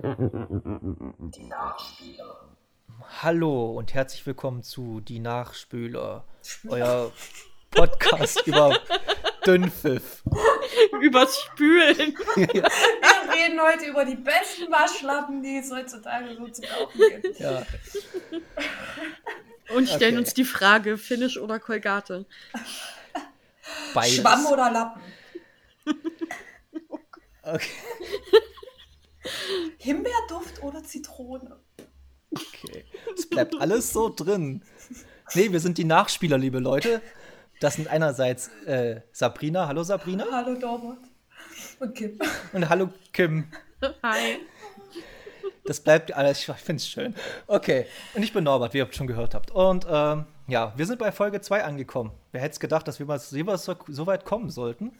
Die Nachspieler. Hallo und herzlich willkommen zu Die Nachspüler, euer Podcast über Dünnpfiff. Übers Spülen. Wir reden heute über die besten Waschlappen, die es heutzutage so zu kaufen gibt. Ja, Und stellen Okay. uns die Frage, Finnisch oder Kolgate? beides. Schwamm oder Lappen? Okay. Himbeerduft oder Zitrone? okay. Es bleibt alles so drin. Nee, wir sind die Nachspieler, liebe Leute. Das sind einerseits äh, Sabrina. Hallo Sabrina. Hallo Dorbert. Und Kim. Und hallo Kim. Hi. Das bleibt alles, ich finde es schön. Okay, und ich bin Norbert, wie ihr schon gehört habt. Und ähm, ja, wir sind bei Folge 2 angekommen. Wer hätte es gedacht, dass wir mal jeweils so, so weit kommen sollten?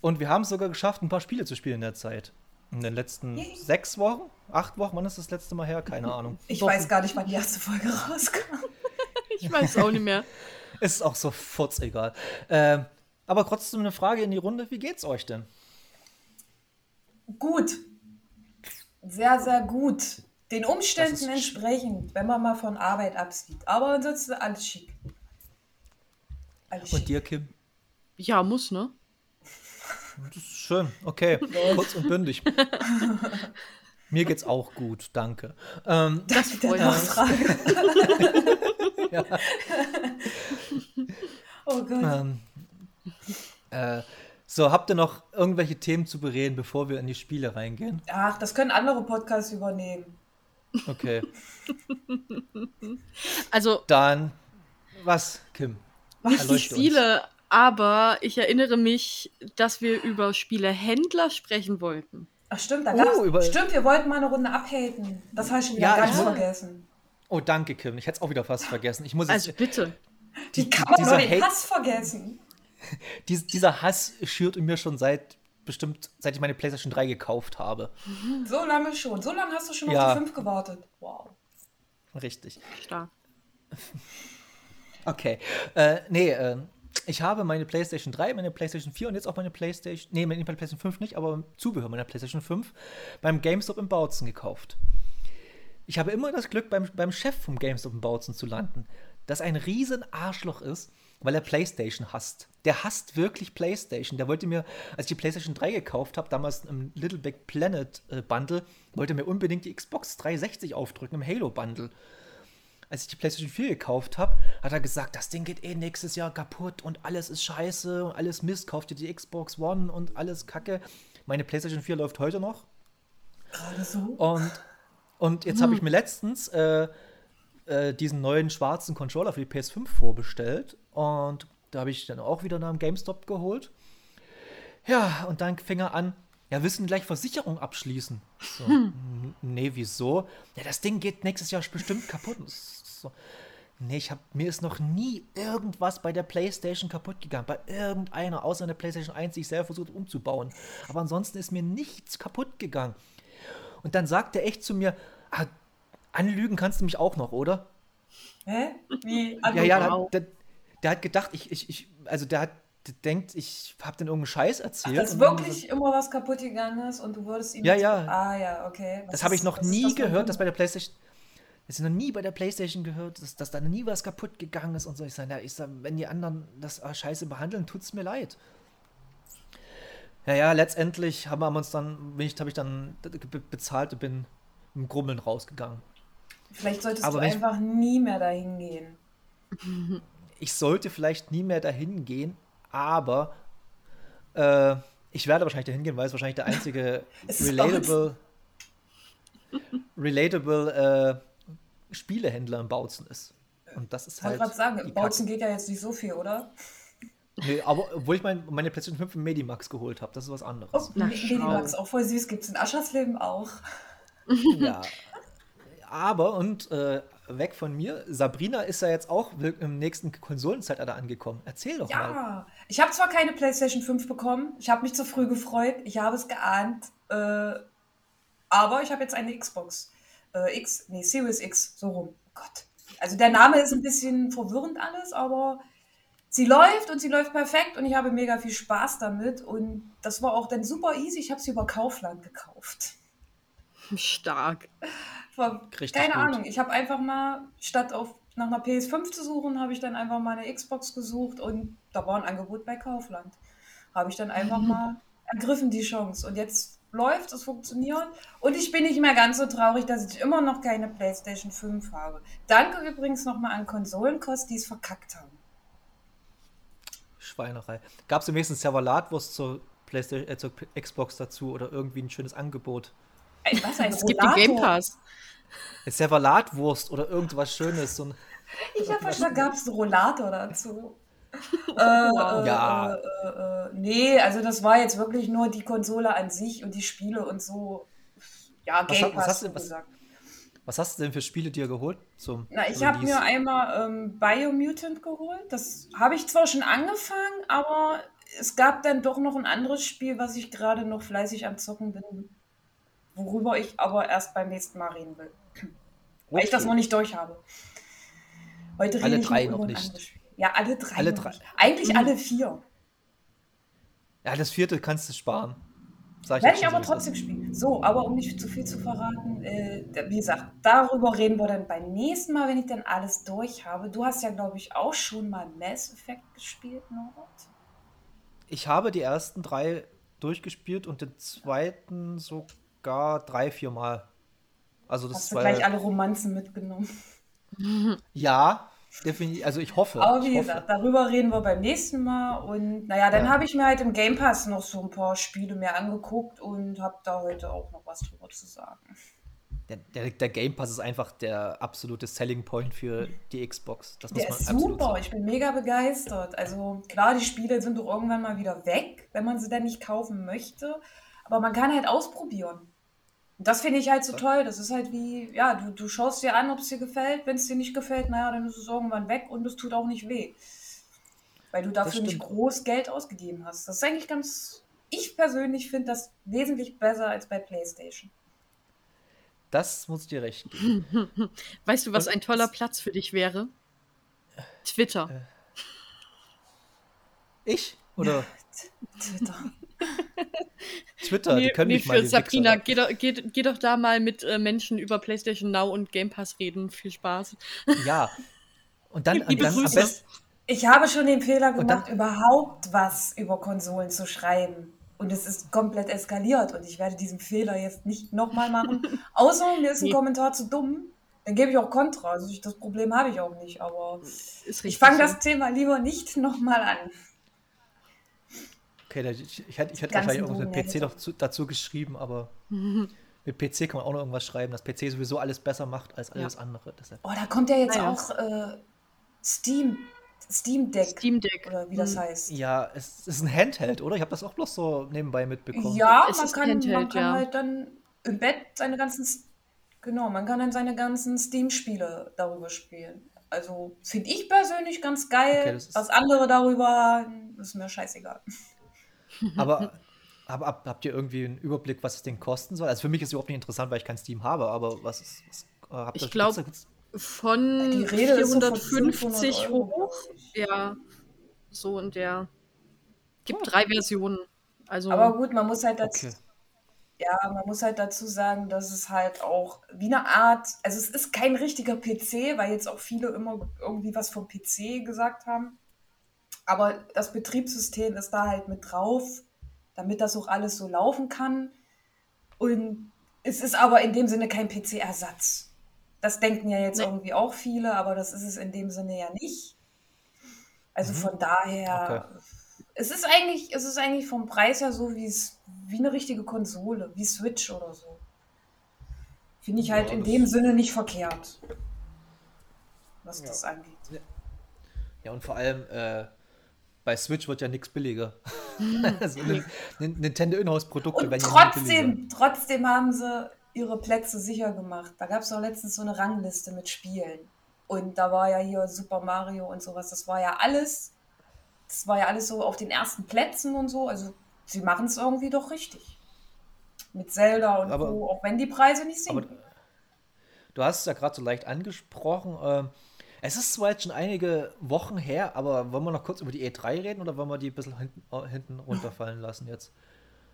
Und wir haben es sogar geschafft, ein paar Spiele zu spielen in der Zeit. In den letzten Yay. sechs Wochen? Acht Wochen? Wann ist das letzte Mal her? Keine Ahnung. Ich Doch, weiß gar nicht, wann die erste Folge rauskam. Ich weiß auch nicht mehr. Ist auch so furzegal. Ähm, aber trotzdem eine Frage in die Runde: Wie geht's euch denn? Gut. Sehr, sehr gut. Den Umständen entsprechend, wenn man mal von Arbeit absieht. Aber ansonsten alles schick. Alles Und schick. dir, Kim? Ja, muss, ne? Das ist schön. Okay, kurz und bündig. Mir geht's auch gut, danke. Ähm, Das Der freut Nachfrage. ja. Oh Gott. Ähm, äh, so, habt ihr noch irgendwelche Themen zu bereden, bevor wir in die Spiele reingehen? Ach, das können andere Podcasts übernehmen. Okay, Also dann was, Kim? nicht die Erleuchte uns. Aber ich erinnere mich, dass wir über Spielehändler sprechen wollten. Ach stimmt, da Oh, gab's, über- stimmt, wir wollten mal eine Runde abhaten. Das habe ich schon wieder Ja, ganz vergessen. Oh, danke, Kim. Ich hätte es auch wieder fast vergessen. Ich muss jetzt, Also bitte. die, Wie kann man nur den Hate, Hass vergessen? dies, dieser Hass schürt in mir schon seit bestimmt, seit ich meine PlayStation 3 gekauft habe. So lange schon. So lange hast du schon Ja. auf die 5 gewartet. Wow. Richtig. Stark. Okay. Äh, nee, äh, ich habe meine PlayStation 3, meine PlayStation 4 und jetzt auch meine PlayStation, nee, meine PlayStation 5 nicht, aber Zubehör meiner PlayStation 5 beim GameStop in Bautzen gekauft. Ich habe immer das Glück, beim, beim Chef vom GameStop in Bautzen zu landen, das ein riesen Arschloch ist, weil er PlayStation hasst. Der hasst wirklich PlayStation. Der wollte mir, als ich die PlayStation 3 gekauft habe, damals im Little Big Planet äh, Bundle, wollte mir unbedingt die Xbox 360 aufdrücken im Halo Bundle als ich die PlayStation 4 gekauft habe, hat er gesagt, das Ding geht eh nächstes Jahr kaputt und alles ist scheiße und alles Mist. Kauft ihr die Xbox One und alles Kacke. Meine PlayStation 4 läuft heute noch. Gerade so. Und, und jetzt habe ich mir letztens äh, äh, diesen neuen schwarzen Controller für die PS5 vorbestellt. Und da habe ich dann auch wieder nach dem GameStop geholt. Ja, und dann fing er an, ja, du denn gleich Versicherung abschließen? So, "N- Nee, wieso? Ja, das Ding geht nächstes Jahr bestimmt kaputt. So, nee, ich hab, mir ist noch nie irgendwas bei der Playstation kaputt gegangen. Bei irgendeiner, außer der Playstation 1, die ich selber versucht umzubauen. Aber ansonsten ist mir nichts kaputt gegangen. Und dann sagt er echt zu mir, ah, anlügen kannst du mich auch noch, oder? Hä? Wie? Ja, ja, wow. der, der, der hat gedacht, ich, ich, ich, also der hat der denkt, ich habe den irgendeinen Scheiß Ach, erzählt. dass und dann wirklich immer was kaputt gegangen ist und du würdest ihm. Ja, ja. Ah, ja, okay. Was Das habe ich noch nie das gehört, dass bei der PlayStation. Das ist noch nie bei der PlayStation gehört, dass, dass da nie was kaputt gegangen ist und so. Ich sage, ja, ich sag, wenn die anderen das äh, scheiße behandeln, tut's mir leid. Ja, ja, letztendlich haben wir uns dann, bin ich, habe ich dann be- bezahlt und bin im Grummeln rausgegangen. Vielleicht solltest Aber du wenn ich- einfach nie mehr dahin gehen. Ich sollte vielleicht nie mehr dahin gehen, aber äh, ich werde wahrscheinlich dahin gehen, weil es wahrscheinlich der einzige Es relatable, relatable äh, Spielehändler in Bautzen ist. Und das ist Ich wollte halt. gerade sagen, im Bautzen geht ja jetzt nicht so viel, oder? Nee, aber obwohl ich mein, meine PlayStation 5 im Medimax geholt habe, das ist was Oh, anderes. Na, Medimax, auch voll süß, gibt es in Aschersleben auch. Ja. Aber, und äh, weg von mir, Sabrina ist ja jetzt auch im nächsten Konsolenzeitalter angekommen. Erzähl doch mal. Ja, ich habe zwar keine PlayStation 5 bekommen, ich habe mich zu früh gefreut, ich habe es geahnt, äh, aber ich habe jetzt eine Xbox. Äh, X, nee, Series X, so rum. Oh Gott. Also der Name ist ein bisschen verwirrend alles, aber sie läuft und sie läuft perfekt und ich habe mega viel Spaß damit und das war auch dann super easy. Ich habe sie über Kaufland gekauft. Stark. War, Richtig keine gut. Ahnung, ich habe einfach mal, statt auf, nach einer PS5 zu suchen, habe ich dann einfach mal eine Xbox gesucht und da war ein Angebot bei Kaufland. Habe ich dann einfach mal ergriffen, die Chance. Und jetzt läuft es funktioniert. Und ich bin nicht mehr ganz so traurig, dass ich immer noch keine PlayStation 5 habe. Danke übrigens nochmal an Konsolenkost, die es verkackt haben. Schweinerei. Gab es im wenigsten Servalatwurst zur, PlayStation, äh, zur Xbox dazu oder irgendwie ein schönes Angebot? Ey, was ein Es gibt den Game Pass. Servalatwurst oder irgendwas Schönes. So ein, Ich habe verstanden, gab es einen Rollator dazu. Äh, Wow. äh, Ja. Äh, äh, äh, nee, also das war jetzt wirklich nur die Konsole an sich und die Spiele und so. Ja, Was Game hat- was Pass, hast du- was- gesagt. was hast du denn für Spiele dir geholt? Zum Na, ich habe mir einmal ähm, Biomutant geholt. Das habe ich zwar schon angefangen, aber es gab dann doch noch ein anderes Spiel, was ich gerade noch fleißig am Zocken bin, worüber ich aber erst beim nächsten Mal reden will. Weil ich das noch nicht durch habe. Heute rede Alle ich drei noch nicht. Ja, alle drei. Alle drei. Eigentlich Mhm. alle vier. Ja, das vierte kannst du sparen. Sag Werde ich aber so, trotzdem spielen. So, aber um nicht zu viel zu verraten, äh, wie gesagt, darüber reden wir dann beim nächsten Mal, wenn ich dann alles durch habe. Du hast ja, glaube ich, auch schon mal Mass Effect gespielt, Norbert. Ich habe die ersten drei durchgespielt und den zweiten sogar drei, vier Mal. Also das Hast du gleich alle Romanzen mitgenommen. ja, definitiv. Also ich hoffe. Aber wie hoffe. gesagt, darüber reden wir beim nächsten Mal. Und naja, dann Ja. habe ich mir halt im Game Pass noch so ein paar Spiele mehr angeguckt und habe da heute auch noch was drüber zu sagen. Der, der, der Game Pass ist einfach der absolute Selling Point für die Xbox. Das muss Der man ist super, sagen. ich bin mega begeistert. Also klar, die Spiele sind doch irgendwann mal wieder weg, wenn man sie dann nicht kaufen möchte. Aber man kann halt ausprobieren. Das finde ich halt so toll. Das ist halt wie, ja, du, du schaust dir an, ob es dir gefällt. Wenn es dir nicht gefällt, naja, dann ist es irgendwann weg und es tut auch nicht weh. Weil du dafür nicht groß Geld ausgegeben hast. Das ist eigentlich ganz. Ich persönlich finde das wesentlich besser als bei PlayStation. Das muss dir recht geben. Weißt du, was Und ein toller Platz für dich wäre? Twitter. Ich? Oder Twitter. Twitter? die können mich mal für Sabrina, geh doch, geh, geh doch da mal mit äh, Menschen über PlayStation Now und Game Pass reden. Viel Spaß. Ja. Und dann, und dann am besten. Ich habe schon den Fehler Und dann- gemacht, überhaupt was über Konsolen zu schreiben. Und es ist komplett eskaliert und ich werde diesen Fehler jetzt nicht nochmal machen. Außer mir ist ein Nee. Kommentar zu dumm, dann gebe ich auch Kontra. Also ich, das Problem habe ich auch nicht, aber Ist ich fange so. das Thema lieber nicht nochmal an. Okay, da- ich, ich hätte, ich hätte wahrscheinlich irgendwas mit PC noch zu, dazu geschrieben, aber mit PC kann man auch noch irgendwas schreiben, dass PC sowieso alles besser macht als alles andere. Deshalb. Oh, da kommt ja jetzt Naja. auch äh, Steam, Steam Deck Steam Deck. oder wie das Hm. heißt. Ja, es ist ein Handheld, oder? Ich habe das auch bloß so nebenbei mitbekommen. Ja, Es man ist kann, man Handheld, kann ja. halt dann im Bett seine ganzen, genau, man kann dann seine ganzen Steam-Spiele darüber spielen. Also finde ich persönlich ganz geil. Okay, das ist- Was andere darüber haben, ist mir scheißegal. Aber, aber hab, habt ihr irgendwie einen Überblick, was es denn kosten soll? Also für mich ist es überhaupt nicht interessant, weil ich kein Steam habe, aber was ist. Was, äh, habt Ich ihr- glaub, gibt's Von Die Rede ist so von 450 500 Euro, hoch. ich. Ja, so in der. Gibt Oh. drei Versionen. Also, Aber gut, man muss halt da- dazu, Okay. ja, man muss halt dazu sagen, dass es halt auch wie eine Art, also es ist kein richtiger PC, weil jetzt auch viele immer irgendwie was vom PC gesagt haben. Aber das Betriebssystem ist da halt mit drauf, damit das auch alles so laufen kann. Und es ist aber in dem Sinne kein PC-Ersatz. Das denken ja jetzt Nee. irgendwie auch viele, aber das ist es in dem Sinne ja nicht. Also Mhm. von daher, es ist eigentlich, es ist eigentlich vom Preis her so wie es, wie eine richtige Konsole, wie Switch oder so. Finde ich halt Ja, in dem Sinne nicht verkehrt. Was Ja. das angeht. Ja, und vor allem äh, bei Switch wird ja nichts billiger. also, Nin- Nin- Nintendo Inhouse-Produkte Und werden trotzdem, trotzdem haben sie ihre Plätze sicher gemacht. Da gab es doch letztens so eine Rangliste mit Spielen. Und da war ja hier Super Mario und sowas. Das war ja alles, das war ja alles so auf den ersten Plätzen und so. Also sie machen es irgendwie doch richtig. Mit Zelda und Aber- Co., auch wenn die Preise nicht sinken. du hast es ja gerade so leicht angesprochen. ähm, es ist zwar jetzt schon einige Wochen her, aber wollen wir noch kurz über die E3 reden oder wollen wir die ein bisschen hinten, hinten runterfallen lassen jetzt?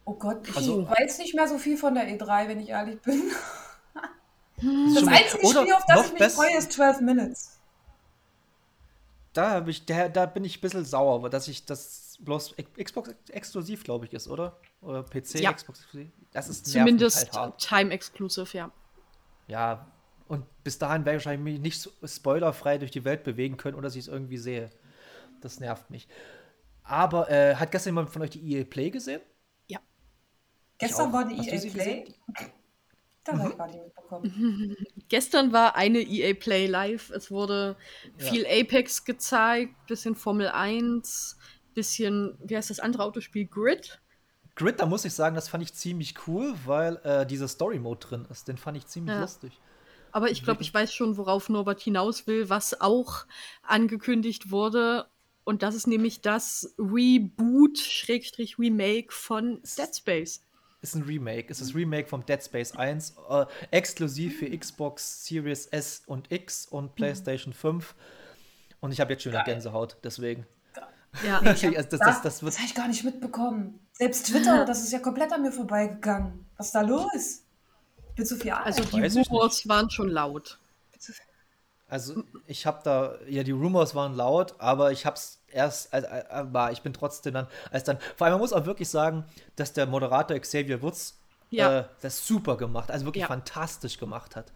Oh Gott, ich Also- weiß nicht mehr so viel von der E3, wenn ich ehrlich bin. Das Das stimmt. einzige Oder Spiel, auf das ich mich freue, ist 12 Minutes. Da, ich, da, da bin ich ein bisschen sauer, weil dass ich das bloß Xbox exklusiv, glaube ich, ist, oder? Oder PC, Ja. Xbox exklusiv. Das ist Zumindest halt. Time Exclusive, ja. Ja, und bis dahin werde ich wahrscheinlich mich nicht so spoilerfrei durch die Welt bewegen können oder dass ich es irgendwie sehe. Das nervt mich. Aber äh, hat gestern jemand von euch die EA Play gesehen? Gestern auch. war die Hast EA Play. gesehen? Da habe ich gar nicht mitbekommen. Gestern war eine EA Play live. Es wurde Ja. viel Apex gezeigt, bisschen Formel 1, bisschen, wie heißt das andere Autospiel? Grid. Grid, da muss ich sagen, das fand ich ziemlich cool, weil äh, dieser Story-Mode drin ist. Den fand ich ziemlich Ja. lustig. Aber ich glaube, ich weiß schon, worauf Norbert hinaus will, was auch angekündigt wurde. Und das ist nämlich das Reboot, Schrägstrich Remake von Dead Space. Ist ein Remake. Es ist ein Remake vom Dead Space 1. Äh, exklusiv für Xbox Series S und X und PlayStation 5. Und ich habe jetzt schon wieder. Gänsehaut, deswegen. Ja, Also das, das, das, das wird das habe ich gar nicht mitbekommen. Selbst Twitter, das ist ja komplett an mir vorbeigegangen. Was ist da los? Bin zu viel alt. also die Weiß ich Rumors waren schon laut. Also ich habe da, ja, die Rumors waren laut, aber ich habe es erst, äh, aber ich bin trotzdem dann, als dann, vor allem man muss auch wirklich sagen, dass der Moderator Xavier Woods Ja. äh, das super gemacht, also wirklich Ja. fantastisch gemacht hat.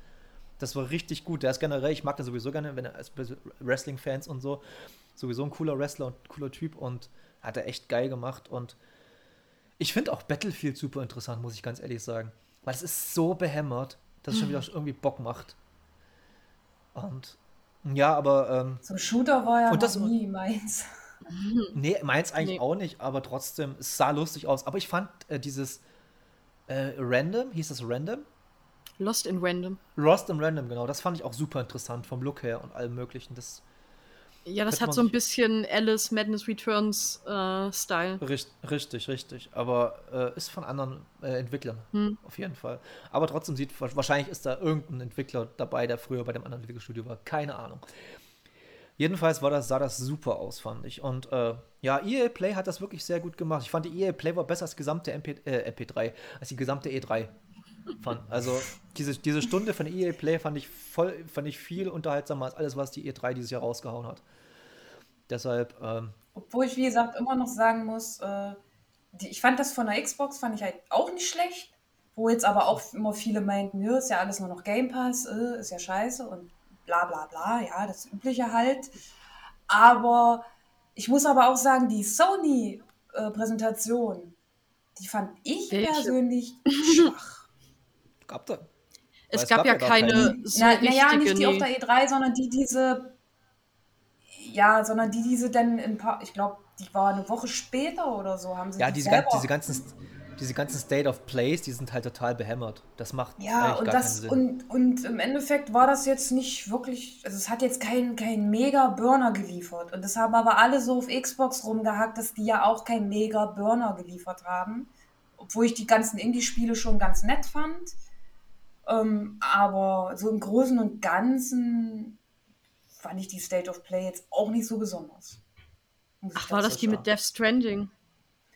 Das war richtig gut. Der ist generell, ich mag den sowieso gerne, wenn er als Wrestling-Fans und so, sowieso ein cooler Wrestler und cooler Typ und hat er echt geil gemacht und ich finde auch Battlefield super interessant, muss ich ganz ehrlich sagen. Weil es ist so behämmert, dass es schon wieder irgendwie Bock macht. Und ja, aber ähm, so ein Shooter war ja Und das- nie meins. nee, meins eigentlich Nee. auch nicht, aber trotzdem, es sah lustig aus. Aber ich fand äh, dieses äh, Random, hieß das Random? Lost in Random. Lost in Random, genau, das fand ich auch super interessant vom Look her und allem möglichen. Das Ja, das hat so ein bisschen Alice Madness Returns äh, Style. Richt, richtig, richtig. Aber äh, ist von anderen äh, Entwicklern, Hm. auf jeden Fall. Aber trotzdem sieht, wa- wahrscheinlich ist da irgendein Entwickler dabei, der früher bei dem anderen Entwicklerstudio war. Keine Ahnung. Jedenfalls war das, sah das super aus, fand ich. Und äh, ja, EA Play hat das wirklich sehr gut gemacht. Ich fand, die EA Play war besser als die gesamte MP, äh, MP3, als die gesamte E3. Fand. Also diese, diese Stunde von EA Play fand ich voll, fand ich viel unterhaltsamer als alles, was die E3 dieses Jahr rausgehauen hat. Deshalb, ähm, Obwohl ich, wie gesagt, immer noch sagen muss, äh, die, ich fand das von der Xbox, fand ich halt auch nicht schlecht. Wo jetzt aber auch immer viele meinten, ja, ist ja alles nur noch Game Pass, äh, ist ja scheiße und bla bla bla, ja, das Übliche halt. Aber ich muss aber auch sagen, die Sony-Präsentation, die fand ich Welche? persönlich schwach. gab da. Es gab, gab ja keine keine. so Na, naja, nicht die auf nee. der E3, sondern die diese, ja, sondern die diese dann ein paar, ich glaube, die war eine Woche später oder so, haben sie Ja, die diese, gan selber. diese, ganzen, diese ganzen State of Plays, die sind halt total behämmert. Das macht Ja, und das und, und im Endeffekt war das jetzt nicht wirklich, also es hat jetzt keinen kein mega Burner geliefert. Und das haben aber alle so auf Xbox rumgehackt, dass die ja auch keinen mega Burner geliefert haben. Obwohl ich die ganzen Indie-Spiele schon ganz nett fand. Ähm, aber so im Großen und Ganzen fand ich die State of Play jetzt auch nicht so besonders. Ach, war das die sagen. mit Death Stranding?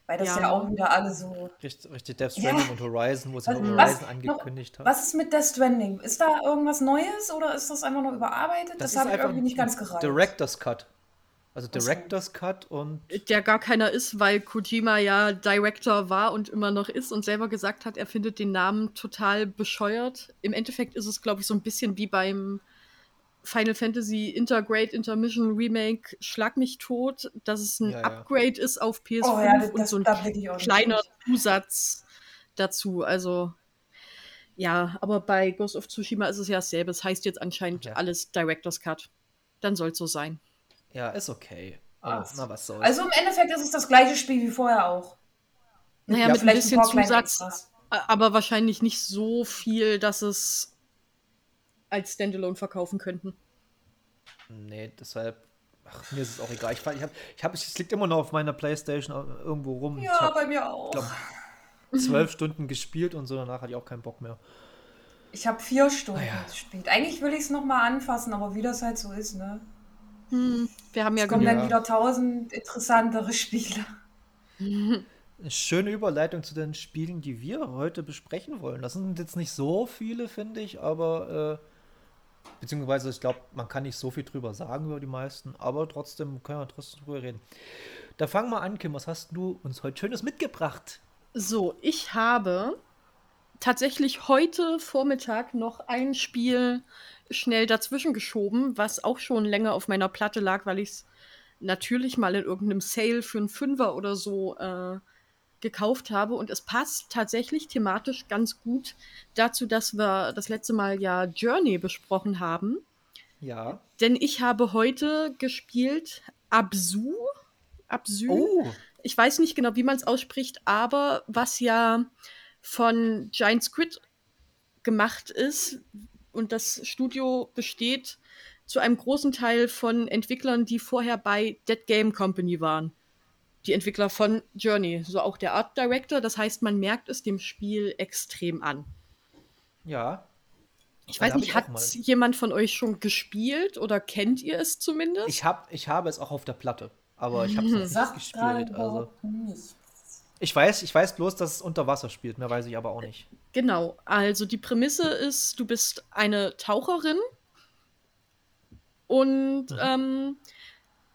Weil das Ja. ja, auch wieder alle so. Richtig, richtig Death Ja. Stranding und Horizon, wo sie was- Horizon angekündigt haben. Was ist mit Death Stranding? Ist da irgendwas Neues oder ist das einfach nur überarbeitet? Das, ist habe ich irgendwie nicht ganz gereicht. Director's Cut. Also. Director's Cut und Der gar keiner ist, weil Kojima ja Director war und immer noch ist und selber gesagt hat, er findet den Namen total bescheuert. Im Endeffekt ist es, glaube ich, so ein bisschen wie beim Final Fantasy Intergrade Intermission Remake Schlag mich tot, dass es ein Ja, ja. Upgrade ist auf PS5 oh ja, das, und so ein kleiner. Zusatz dazu. Also ja, aber bei Ghost of Tsushima ist es ja dasselbe. Es heißt jetzt anscheinend Ja. alles Director's Cut. Dann soll es so sein. ja, ist okay. Ah. na, was soll's. Also im Endeffekt ist es das gleiche Spiel wie vorher auch. Naja, Ja, mit ein ein bisschen kleine Zusatz, aber wahrscheinlich nicht so viel, dass es als Standalone verkaufen könnten. nee, deshalb. Ach, mir ist es auch egal. Ich, fand- ich hab, ich hab, es liegt immer noch auf meiner Playstation irgendwo rum. Ja, habe bei mir auch. glaub, zwölf Stunden gespielt und so, danach hatte ich auch keinen Bock mehr. Ich habe vier Stunden Ah ja. gespielt. Eigentlich will ich es nochmal anfassen, aber wie das halt so ist, ne? Hm, wir haben ja Es kommen Ja. dann wieder tausend interessantere Spiele. schöne Überleitung zu den Spielen, die wir heute besprechen wollen. Das sind jetzt nicht so viele, finde ich, aber äh, beziehungsweise ich glaube, man kann nicht so viel drüber sagen über die meisten, aber trotzdem können wir trotzdem drüber reden. Da fangen wir an, Kim, was hast du uns heute Schönes mitgebracht? So, ich habe tatsächlich heute Vormittag noch ein Spiel schnell dazwischen geschoben, was auch schon länger auf meiner Platte lag, weil ich es natürlich mal in irgendeinem Sale für einen Fünfer oder so äh, gekauft habe. Und es passt tatsächlich thematisch ganz gut dazu, dass wir das letzte Mal ja Journey besprochen haben. Ja. Denn ich habe heute gespielt Absu. Absu. Oh, Ich weiß nicht genau, wie man es ausspricht, aber was ja von Giant Squid gemacht ist und das Studio besteht zu einem großen Teil von Entwicklern, die vorher bei Dead Game Company waren. Die Entwickler von Journey, so auch der Art Director. Das heißt, man merkt es dem Spiel extrem an. ja. Ich weiß nicht, ich hat jemand von euch schon gespielt oder kennt ihr es zumindest? Ich, hab, ich habe es auch auf der Platte, aber ich habe es noch nicht gespielt. Also. Ich weiß, ich weiß bloß, dass es unter Wasser spielt, mehr weiß ich aber auch nicht. Genau, also die Prämisse ist, du bist eine Taucherin und ähm,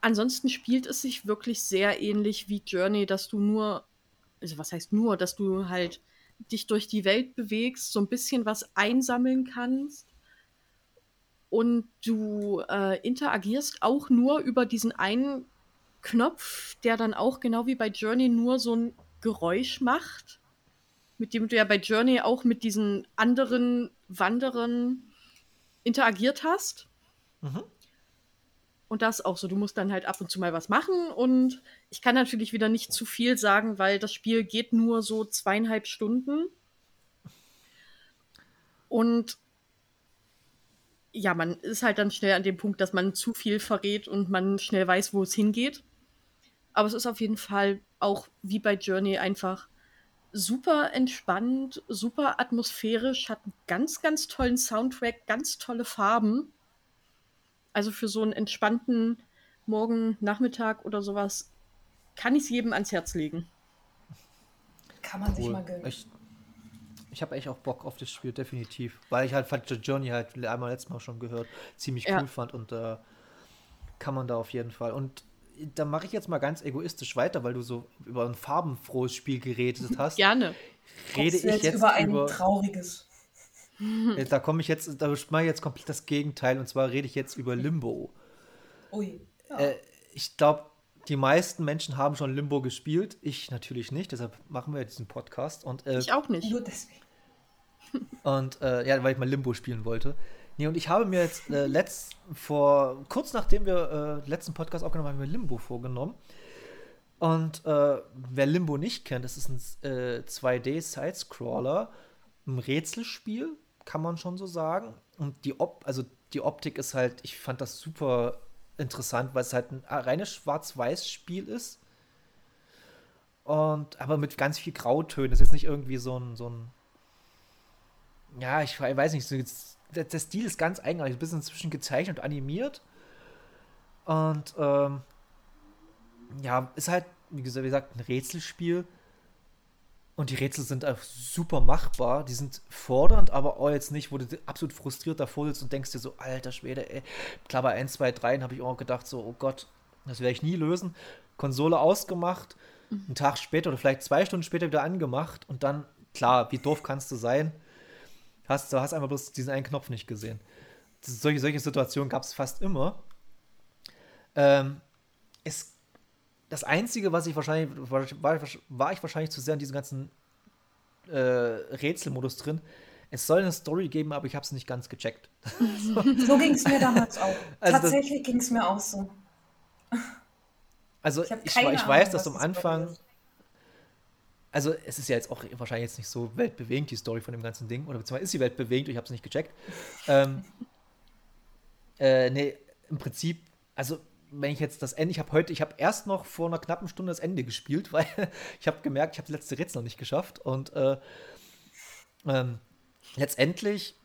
ansonsten spielt es sich wirklich sehr ähnlich wie Journey, dass du nur, also was heißt nur, dass du halt dich durch die Welt bewegst, so ein bisschen was einsammeln kannst und du äh, interagierst auch nur über diesen einen Knopf, der dann auch genau wie bei Journey nur so ein Geräusch macht mit dem du ja bei Journey auch mit diesen anderen Wanderern interagiert hast. Mhm. Und das auch so. Du musst dann halt ab und zu mal was machen. Und ich kann natürlich wieder nicht zu viel sagen, weil das Spiel geht nur so zweieinhalb Stunden. Und ja, man ist halt dann schnell an dem Punkt, dass man zu viel verrät und man schnell weiß, wo es hingeht. Aber es ist auf jeden Fall auch wie bei Journey einfach super entspannt, super atmosphärisch, hat einen ganz, ganz tollen Soundtrack, ganz tolle Farben. Also für so einen entspannten Morgen, Nachmittag oder sowas kann ich es jedem ans Herz legen. Kann man sich Cool. mal gönnen. Ich, ich habe echt auch Bock auf das Spiel, definitiv. Weil ich halt fand The Journey halt einmal letztes Mal schon gehört, ziemlich Ja. cool fand und äh, kann man da auf jeden Fall. Und da mache ich jetzt mal ganz egoistisch weiter, weil du so über ein farbenfrohes Spiel geredet hast. Gerne. Rede ich jetzt über ein über. trauriges. Äh, Da komme ich jetzt, da mache ich jetzt komplett das Gegenteil und zwar rede ich jetzt über Limbo. Ui. Ja. Äh, ich glaube, die meisten Menschen haben schon Limbo gespielt. Ich natürlich nicht, deshalb machen wir diesen Podcast. Und, äh, Ich auch nicht. Nur deswegen. und äh, ja, weil ich mal Limbo spielen wollte. Nee, und ich habe mir jetzt äh, letzt, vor, kurz nachdem wir äh, den letzten Podcast aufgenommen haben, mir Limbo vorgenommen. Und äh, wer Limbo nicht kennt, das ist ein äh, 2D-Sidescroller, ein Rätselspiel, kann man schon so sagen. Und die, Op also die Optik ist halt, ich fand das super interessant, weil es halt ein reines Schwarz-Weiß-Spiel ist. Und aber mit ganz viel Grautönen. Das ist jetzt nicht irgendwie so ein, so ein ja, ich we- weiß nicht, so der, der Stil ist ganz eigenartig, ein bisschen inzwischen gezeichnet und animiert. Und ähm, ja, ist halt, wie gesagt, ein Rätselspiel. Und die Rätsel sind auch super machbar. Die sind fordernd, aber auch jetzt nicht, wo du absolut frustriert davor sitzt und denkst dir so, alter Schwede, ey. Klar, bei 1, 2, 3 habe ich auch gedacht, so, oh Gott, das werde ich nie lösen. Konsole ausgemacht, einen Tag später oder vielleicht zwei Stunden später wieder angemacht und dann, klar, wie doof kannst du sein? Hast, du hast einfach bloß diesen einen Knopf nicht gesehen. Solche, solche Situationen gab es fast immer. Ähm, es, das Einzige, was ich wahrscheinlich, war, war, ich wahrscheinlich zu sehr in diesem ganzen äh, Rätselmodus drin. Es soll eine Story geben, aber ich habe es nicht ganz gecheckt. So ging es mir damals auch. Also Tatsächlich ging es mir auch so. Also Ich ich, ich Ahnung, weiß, dass am Anfang, also es ist ja jetzt auch wahrscheinlich jetzt nicht so weltbewegend, die Story von dem ganzen Ding, oder beziehungsweise ist sie weltbewegend, ich habe es nicht gecheckt. ähm, äh, nee, im Prinzip, also wenn ich jetzt das Ende, ich habe heute, ich habe erst noch vor einer knappen Stunde das Ende gespielt, weil ich habe gemerkt, ich habe das letzte Rätsel noch nicht geschafft und äh, ähm, letztendlich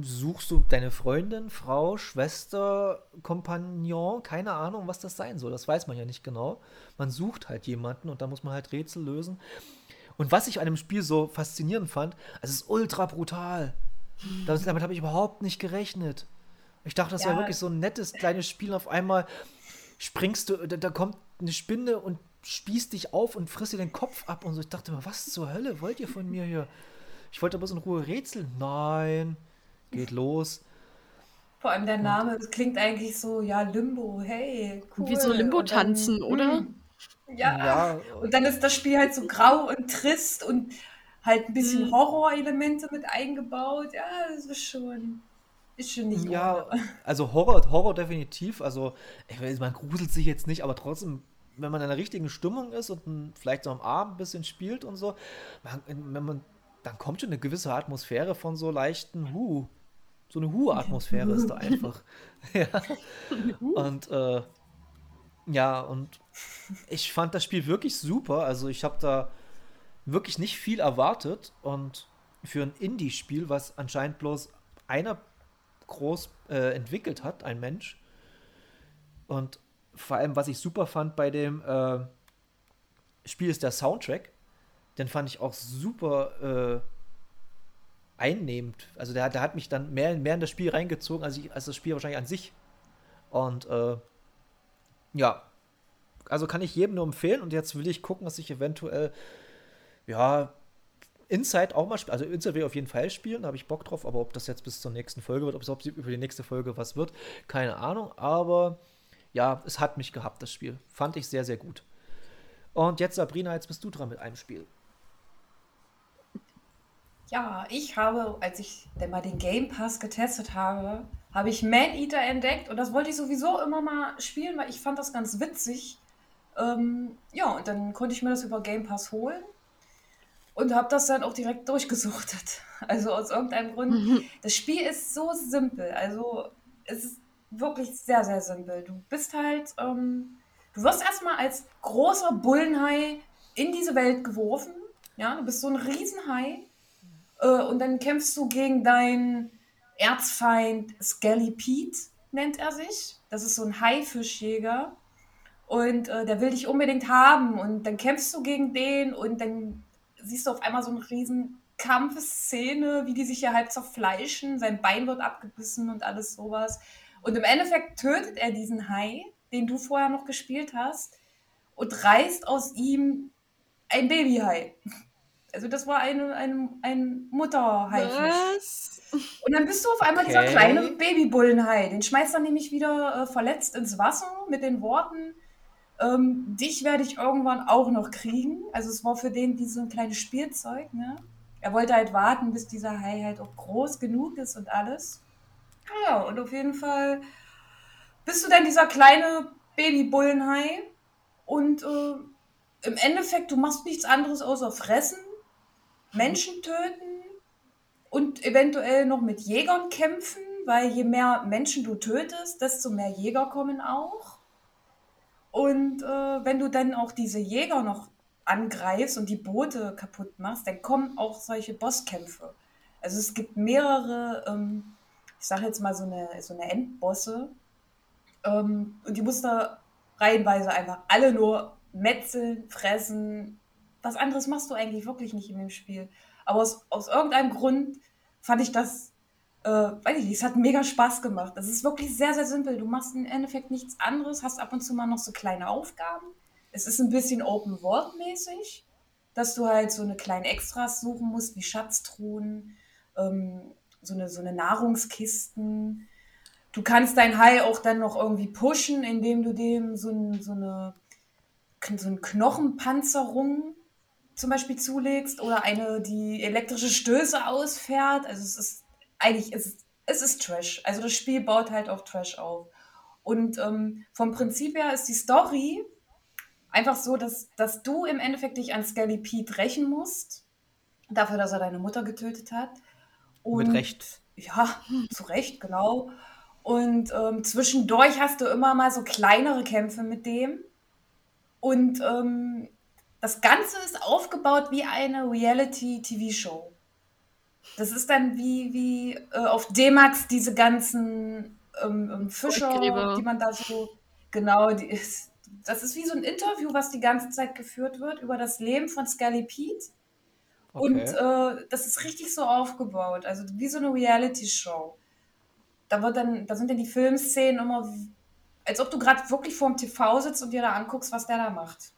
suchst du deine Freundin, Frau, Schwester, Kompagnon, keine Ahnung, was das sein soll. Das weiß man ja nicht genau. Man sucht halt jemanden und da muss man halt Rätsel lösen. Und was ich an dem Spiel so faszinierend fand, es ist ultra brutal. Das, damit habe ich überhaupt nicht gerechnet. Ich dachte, das Ja. wäre wirklich so ein nettes kleines Spiel. Auf einmal springst du, da, da kommt eine Spinne und spießt dich auf und frisst dir den Kopf ab und so. Ich dachte mir, was zur Hölle wollt ihr von mir hier? Ich wollte bloß in Ruhe rätseln. Nein, geht los. Vor allem der Name, das klingt eigentlich so, ja, Limbo, hey, cool. Wie so Limbo Und dann- tanzen, oder? Hm, Ja. Ja, Und dann ist das Spiel halt so grau und trist und halt ein bisschen Mhm. Horrorelemente mit eingebaut. Ja, das ist schon, ist schon nicht Ja, ohne. also Horror, Horror definitiv. Also, ich weiß, man gruselt sich jetzt nicht, aber trotzdem, wenn man in der richtigen Stimmung ist und vielleicht so am Abend ein bisschen spielt und so, man, wenn man, dann kommt schon eine gewisse Atmosphäre von so leichten Hu. So eine Hu-Atmosphäre ist da einfach. ja. Und äh, ja, und ich fand das Spiel wirklich super. Also ich habe da wirklich nicht viel erwartet und für ein Indie-Spiel, was anscheinend bloß einer groß äh, entwickelt hat, ein Mensch. Und vor allem, was ich super fand bei dem äh, Spiel, ist der Soundtrack. Den fand ich auch super äh, einnehmend. Also der, der hat mich dann mehr, mehr in das Spiel reingezogen, als, ich, als das Spiel wahrscheinlich an sich. Und äh, ja, also kann ich jedem nur empfehlen. Und jetzt will ich gucken, dass ich eventuell, ja, Inside auch mal spielen. Also Inside will ich auf jeden Fall spielen, da habe ich Bock drauf. Aber ob das jetzt bis zur nächsten Folge wird, ob es über die nächste Folge was wird, keine Ahnung. Aber ja, es hat mich gehabt, das Spiel. Fand ich sehr, sehr gut. Und jetzt, Sabrina, jetzt bist du dran mit einem Spiel. Ja, ich habe, als ich denn mal den Game Pass getestet habe, habe ich Man Eater entdeckt und das wollte ich sowieso immer mal spielen, weil ich fand das ganz witzig. Ähm, ja, und dann konnte ich mir das über Game Pass holen und habe das dann auch direkt durchgesuchtet. Also aus irgendeinem Grund. Mhm. Das Spiel ist so simpel. Also es ist wirklich sehr, sehr simpel. Du bist halt, ähm, du wirst erstmal als großer Bullenhai in diese Welt geworfen. Ja, du bist so ein Riesenhai. Äh, und dann kämpfst du gegen deinen Erzfeind Skelly Pete, nennt er sich. Das ist so ein Haifischjäger. Und äh, der will dich unbedingt haben. Und dann kämpfst du gegen den und dann siehst du auf einmal so eine riesen Kampfszene, wie die sich ja halb zerfleischen. Sein Bein wird abgebissen und alles sowas. Und im Endeffekt tötet er diesen Hai, den du vorher noch gespielt hast, und reißt aus ihm ein Babyhai. Also das war eine, eine, ein Mutterhaifisch. Was? Und dann bist du auf einmal dieser Okay. kleine Babybullenhai. Den schmeißt er nämlich wieder äh, verletzt ins Wasser mit den Worten, ähm, dich werde ich irgendwann auch noch kriegen. Also es war für den wie so ein kleines Spielzeug. Ne? Er wollte halt warten, bis dieser Hai halt auch groß genug ist und alles. Ja, und auf jeden Fall bist du dann dieser kleine Babybullenhai und äh, im Endeffekt, du machst nichts anderes außer fressen, Menschen töten und eventuell noch mit Jägern kämpfen, weil je mehr Menschen du tötest, desto mehr Jäger kommen auch. Und äh, wenn du dann auch diese Jäger noch angreifst und die Boote kaputt machst, dann kommen auch solche Bosskämpfe. Also es gibt mehrere, ähm, ich sage jetzt mal so eine, so eine Endbosse. Ähm, und die musst du reihenweise einfach alle nur metzeln, fressen. Was anderes machst du eigentlich wirklich nicht in dem Spiel. Aber aus, aus irgendeinem Grund fand ich das, äh, weiß ich nicht, es hat mega Spaß gemacht. Das ist wirklich sehr, sehr simpel. Du machst im Endeffekt nichts anderes, hast ab und zu mal noch so kleine Aufgaben. Es ist ein bisschen Open World mäßig, dass du halt so eine kleine Extras suchen musst, wie Schatztruhen, ähm, so eine, so eine Nahrungskisten. Du kannst dein Hai auch dann noch irgendwie pushen, indem du dem so, ein, so eine so eine Knochenpanzerung zum Beispiel zulegst oder eine, die elektrische Stöße ausfährt. Also es ist eigentlich, ist, es ist Trash. Also das Spiel baut halt auf Trash auf. Und ähm, vom Prinzip her ist die Story einfach so, dass, dass du im Endeffekt dich an Skelly Pete rächen musst. Dafür, dass er deine Mutter getötet hat. Mit Und- Recht. Ja, zu Recht, genau. Und ähm, zwischendurch hast du immer mal so kleinere Kämpfe mit dem. Und ähm, das Ganze ist aufgebaut wie eine Reality-TV-Show. Das ist dann wie, wie äh, auf D-Max diese ganzen ähm, ähm, Fischer, die man da so. Genau, die ist, das ist wie so ein Interview, was die ganze Zeit geführt wird über das Leben von Scully Pete. Und Okay. äh, das ist richtig so aufgebaut, also wie so eine Reality-Show. Da wird dann, da sind dann die Filmszenen immer, wie- als ob du gerade wirklich vorm TV sitzt und dir da anguckst, was der da macht.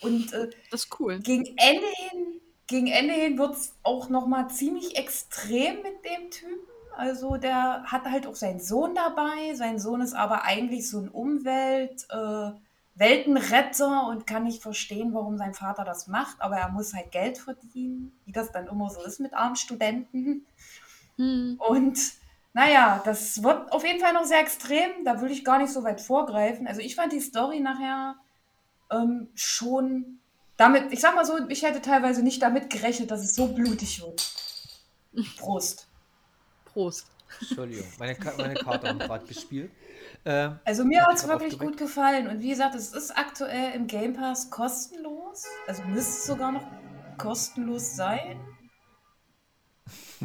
Und äh, Das ist cool. gegen Ende hin, gegen Ende hin wird es auch nochmal ziemlich extrem mit dem Typen. Also der hat halt auch seinen Sohn dabei. Sein Sohn ist aber eigentlich so ein Umwelt, äh, Weltenretter und kann nicht verstehen, warum sein Vater das macht. Aber er muss halt Geld verdienen, wie das dann immer so ist mit armen Studenten. Hm. Und naja, das wird auf jeden Fall noch sehr extrem. Da will ich gar nicht so weit vorgreifen. Also ich fand die Story nachher ähm, schon damit, ich sag mal so, ich hätte teilweise nicht damit gerechnet, dass es so blutig wird. Prost. Prost. Entschuldigung, meine, Ka meine Karte haben gerade gespielt. Ähm, Also mir hat es wirklich gut gefallen. Und wie gesagt, es ist aktuell im Game Pass kostenlos. Also müsste es sogar noch kostenlos sein.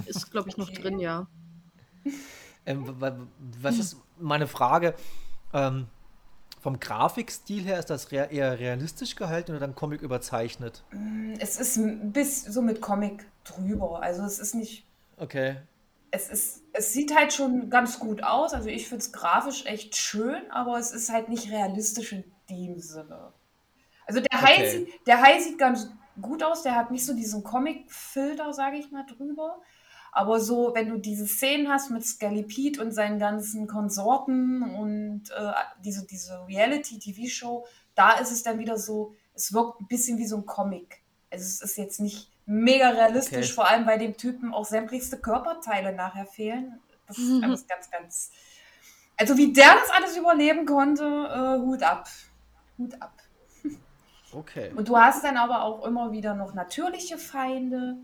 Ist, glaube ich, noch Okay. drin, ja. ähm, wa- wa- was ist meine Frage? Ähm, vom Grafikstil her ist das eher realistisch gehalten oder dann Comic überzeichnet? Es ist bisschen so mit Comic drüber. Also es ist nicht Okay. es ist, es sieht halt schon ganz gut aus. Also ich finde es grafisch echt schön, aber es ist halt nicht realistisch in dem Sinne. Also der Hai, Okay. sieht, der Hai sieht ganz gut aus, der hat nicht so diesen Comic-Filter, sage ich mal, drüber. Aber so, wenn du diese Szenen hast mit Scully Pete und seinen ganzen Konsorten und äh, diese, diese Reality-TV-Show, da ist es dann wieder so, es wirkt ein bisschen wie so ein Comic. Also es ist jetzt nicht mega realistisch, Okay. vor allem bei dem Typen auch sämtlichste Körperteile nachher fehlen. Das ist alles ganz, ganz. Also wie der das alles überleben konnte, äh, Hut ab. Hut ab. Okay. Und du hast dann aber auch immer wieder noch natürliche Feinde.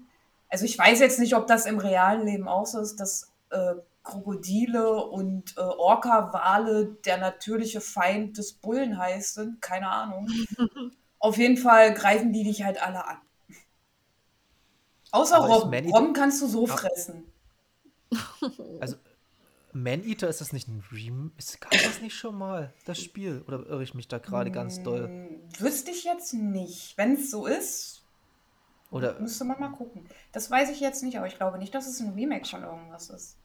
Also ich weiß jetzt nicht, ob das im realen Leben auch so ist, dass äh, Krokodile und äh, Orca-Wale der natürliche Feind des Bullenhais sind. Keine Ahnung. Auf jeden Fall greifen die dich halt alle an. Außer Robben. Robben kannst du so Ah. fressen. Also, Man-Eater, ist das nicht ein Rem... Ist, gab das nicht schon mal, das Spiel? Oder irre ich mich da gerade ganz doll? Hm, Wüsste ich jetzt nicht. Wenn es so ist, Oder, müsste man mal gucken. Das weiß ich jetzt nicht, aber ich glaube nicht, dass es ein Remake von irgendwas ist.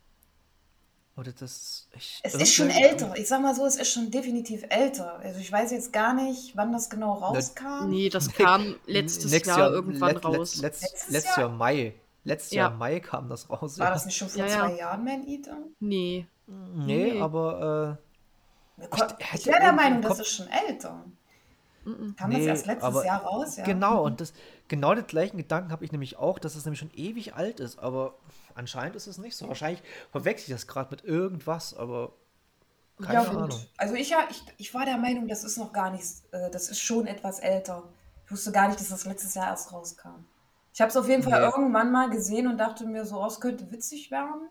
oder das... Ich, Es ist schon älter. Ich sag mal so, es ist schon definitiv älter. Also ich weiß jetzt gar nicht, wann das genau rauskam. Nee, das kam letztes Nächstes Jahr, irgendwann let- raus. Letzt, letzt, Letztes letztes Jahr Mai. Letztes Ja. Jahr Mai kam das raus. War ja. das nicht schon vor Ja, ja. zwei Jahren, Man Eater? Nee. Nee, Nee. aber Ich, hätte ich wäre der Meinung, im das Kopf- ist schon älter. Kam Nee, das erst letztes aber Jahr raus? Ja. genau, und das, genau den gleichen Gedanken habe ich nämlich auch, dass es nämlich schon ewig alt ist, aber anscheinend ist es nicht so. Wahrscheinlich verwechsel ich das gerade mit irgendwas, aber keine Ja, gut. Ahnung. Also ich, ja, ich, ich war der Meinung, das ist noch gar nicht, äh, das ist schon etwas älter. Ich wusste gar nicht, dass das letztes Jahr erst rauskam. Ich habe es auf jeden Fall Nee. irgendwann mal gesehen und dachte mir so, oh, es könnte witzig werden.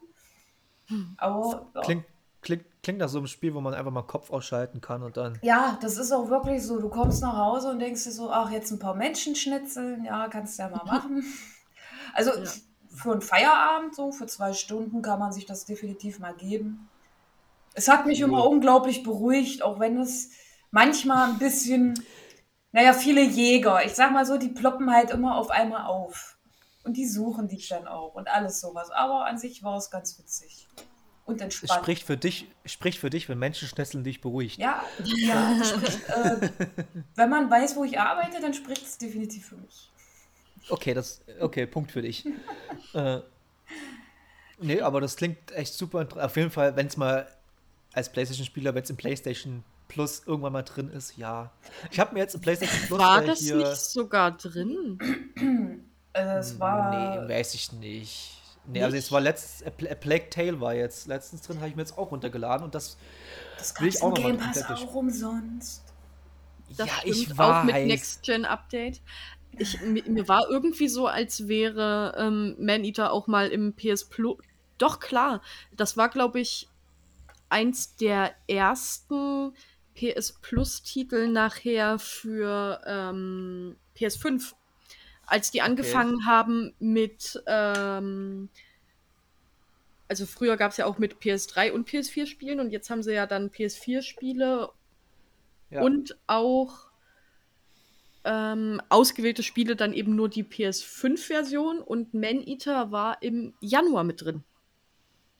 Aber ja. Klingt, klingt, klingt nach so einem Spiel, wo man einfach mal Kopf ausschalten kann und dann. Ja, das ist auch wirklich so. Du kommst nach Hause und denkst dir so, ach, jetzt ein paar Menschen schnitzeln, ja, kannst du ja mal machen. Also Ja. für einen Feierabend, so für zwei Stunden, kann man sich das definitiv mal geben. Es hat mich immer Ja. unglaublich beruhigt, auch wenn es manchmal ein bisschen, naja, viele Jäger, ich sag mal so, die ploppen halt immer auf einmal auf. Und die suchen dich dann auch und alles sowas. Aber an sich war es ganz witzig. Und Es entspannt. spricht für dich, spricht für dich, wenn Menschenschnitzeln dich beruhigt. Ja, ja, das spricht, äh, wenn man weiß, wo ich arbeite, dann spricht es definitiv für mich. Okay, das, okay, Punkt für dich. äh, nee, aber das klingt echt super. Auf jeden Fall, wenn es mal als PlayStation-Spieler, wenn es im PlayStation Plus irgendwann mal drin ist, ja. Ich habe mir jetzt im PlayStation Plus War äh, das hier. nicht sogar drin? Es war. Nee, weiß ich nicht. Nee, also es war letztes, A Pla- A Plague Tale war jetzt letztens drin, habe ich mir jetzt auch runtergeladen und das, das will ich auch im noch mal Game Pass auch umsonst. Das ja, ich auch mit weiß. Next-Gen-Update. Ich, mir, war irgendwie so, als wäre ähm, Man-Eater auch mal im PS Plus. Doch, klar. Das war, glaube ich, eins der ersten PS Plus-Titel nachher für ähm, PS5. Als die angefangen haben mit ähm, also früher gab es ja auch mit PS3 und PS4 Spielen und jetzt haben sie ja dann PS4 Spiele Ja. und auch ähm, ausgewählte Spiele dann eben nur die PS5-Version und Man Eater war im Januar mit drin.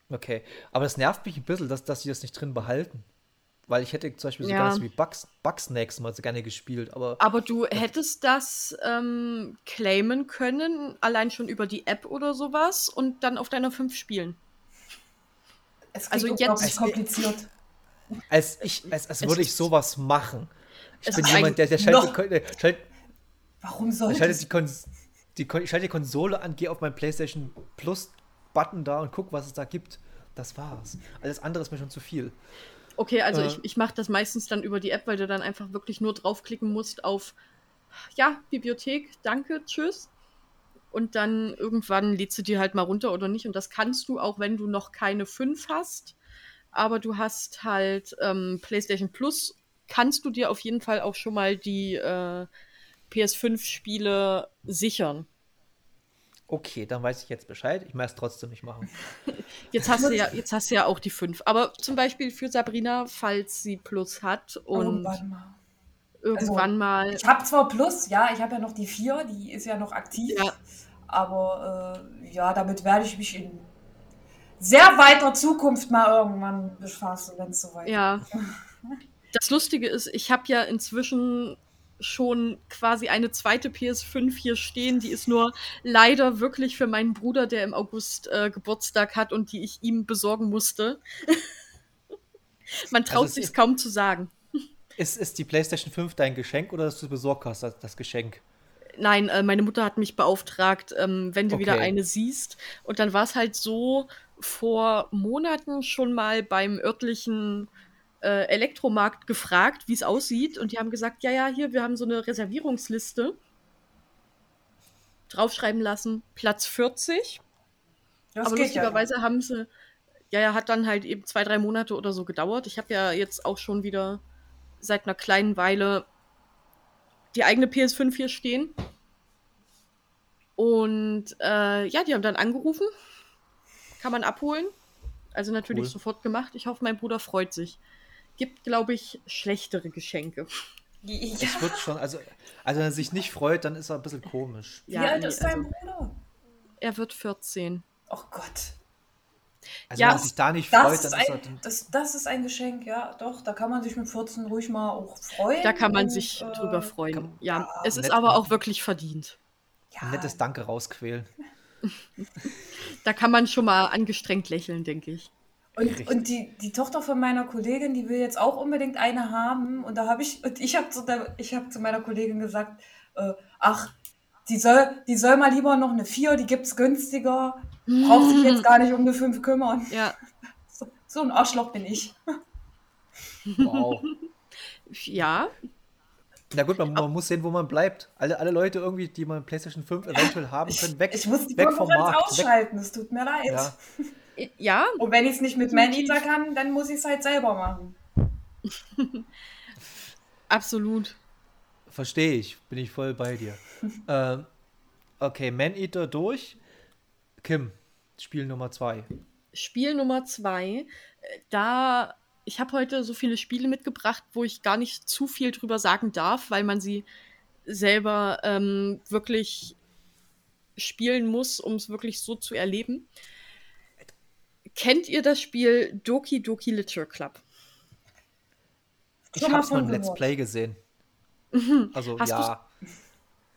Okay. Aber es nervt mich ein bisschen, dass, dass sie das nicht drin behalten. Weil ich hätte zum Beispiel so Ja. ganz wie Bugs, Bugsnacks mal so gerne gespielt, aber Aber du hättest das ähm, claimen können, allein schon über die App oder sowas und dann auf deiner 5 spielen. Es Also jetzt- kompliziert. als ich, als, als würde ich sowas machen. Ich es bin jemand, der, der schaltet, der schaltet, Warum Ich sollte schalte es? die, Kons die, ich schalte die Konsole an, gehe auf meinen PlayStation Plus Button da und guck, was es da gibt. Das war's. Alles andere ist mir schon zu viel. Okay, also Äh. ich, ich mache das meistens dann über die App, weil du dann einfach wirklich nur draufklicken musst auf ja, Bibliothek, danke, tschüss. Und dann irgendwann lädst du die halt mal runter oder nicht. Und das kannst du auch, wenn du noch keine 5 hast. Aber du hast halt ähm, PlayStation Plus, kannst du dir auf jeden Fall auch schon mal die äh, PS5-Spiele sichern. Okay, dann weiß ich jetzt Bescheid. Ich möchte es trotzdem nicht machen. Jetzt hast, du ja, jetzt hast du ja auch die 5. Aber zum Beispiel für Sabrina, falls sie Plus hat und Irgendwann mal. irgendwann mal. Ich habe zwar Plus, ja, ich habe ja noch die 4, die ist ja noch aktiv. Ja. Aber äh, ja, damit werde ich mich in sehr weiter Zukunft mal irgendwann befassen, wenn es soweit ist. Ja. Das Lustige ist, ich habe ja inzwischen schon quasi eine zweite PS5 hier stehen. Die ist nur leider wirklich für meinen Bruder, der im August äh, Geburtstag hat und die ich ihm besorgen musste. Man traut Also ist- kaum zu sagen. Ist, ist die PlayStation 5 dein Geschenk oder dass du besorgt hast, das, Geschenk? Nein, äh, meine Mutter hat mich beauftragt, ähm, wenn du wieder Okay. eine siehst. Und dann war es halt so vor Monaten schon mal beim örtlichen äh, Elektromarkt gefragt, wie es aussieht. Und die haben gesagt, ja, ja, hier, wir haben so eine Reservierungsliste. Draufschreiben lassen, Platz 40. Das Aber geht ja. lustigerweise haben sie, ja, ja, hat dann halt eben zwei, drei Monate oder so gedauert. Ich habe ja jetzt auch schon wieder seit einer kleinen Weile die eigene PS5 hier stehen. Und äh, ja, die haben dann angerufen. Kann man abholen. Also natürlich Cool. sofort gemacht. Ich hoffe, mein Bruder freut sich. Gibt, glaube ich, schlechtere Geschenke. Ja. Ich würde schon, also, also wenn er sich nicht freut, dann ist er ein bisschen komisch. Wie alt ist dein also, Bruder? er wird 14. Oh Gott. Also Ja, wenn er sich da nicht Das freut, ist, dann ist er. ein, das, das ist ein Geschenk, ja, doch. Da kann man sich mit 14 ruhig mal auch freuen. Da kann man und, sich äh, drüber freuen. kann- Ja, ja, es ist nett aber auch machen. wirklich verdient. Ja, ein nettes Danke rausquälen. Da kann man schon mal angestrengt lächeln, denke ich. Und, und die, die Tochter von meiner Kollegin, die will jetzt auch unbedingt eine haben. Und da habe ich, und ich habe zu, der- ich hab zu meiner Kollegin gesagt, äh, ach, die soll, die soll mal lieber noch eine 4, die gibt's günstiger. Braucht sich jetzt gar nicht um eine 5 kümmern. Ja, So, so ein Arschloch bin ich. Wow. ja, Na gut, man, man muss sehen, wo man bleibt. Alle, alle Leute irgendwie, die man PlayStation 5 eventuell haben können, weg, Ich muss die weg vom Konkurrenz Markt. Ausschalten, es tut mir leid. ja. ja, Und wenn ich es nicht mit Maneater kann, dann muss ich es halt selber machen. absolut. Verstehe ich, bin ich voll bei dir. ähm, okay, Man-Eater durch. Kim, Spiel Nummer 2. Spiel Nummer zwei, äh, da ich habe heute so viele Spiele mitgebracht, wo ich gar nicht zu viel drüber sagen darf, weil man sie selber ähm, wirklich spielen muss, um es wirklich so zu erleben. Kennt ihr das Spiel Doki Doki Literature Club? Ich mal hab's mal im Let's. Play gesehen. Also, Hast ja.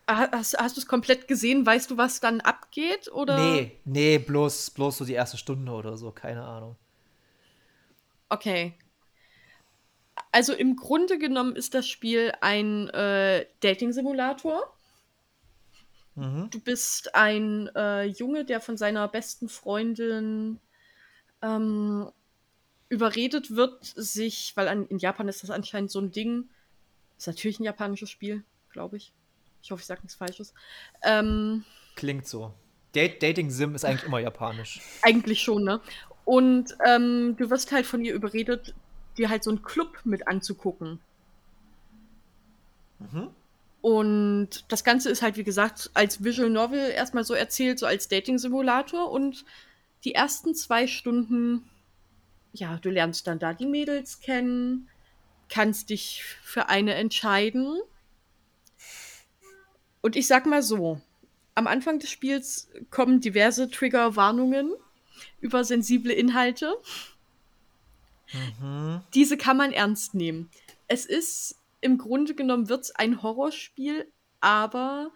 Ah, Hast, hast du es komplett gesehen? Weißt du, was dann abgeht? Oder? Nee, nee, bloß, bloß so die erste Stunde oder so, keine Ahnung. Okay. Also im Grunde genommen ist das Spiel ein äh, Dating-Simulator. Mhm. Du bist ein äh, Junge, der von seiner besten Freundin ähm, überredet wird, sich, weil an, in Japan ist das anscheinend so ein Ding, ist natürlich ein japanisches Spiel, glaube ich. Ich hoffe, ich sage nichts Falsches. Ähm, Klingt so. Dat Dating Sim ist eigentlich immer japanisch. Eigentlich schon, ne? Und ähm, du wirst halt von ihr überredet, dir halt so einen Club mit anzugucken. Mhm. Und das Ganze ist halt, wie gesagt, als Visual Novel erstmal so erzählt, so als Dating-Simulator. Und die ersten zwei Stunden, ja, du lernst dann da die Mädels kennen, kannst dich für eine entscheiden. Und ich sag mal so, am Anfang des Spiels kommen diverse Triggerwarnungen über sensible Inhalte. Mhm. Diese kann man ernst nehmen. Es ist im Grunde genommen wird's ein Horrorspiel, aber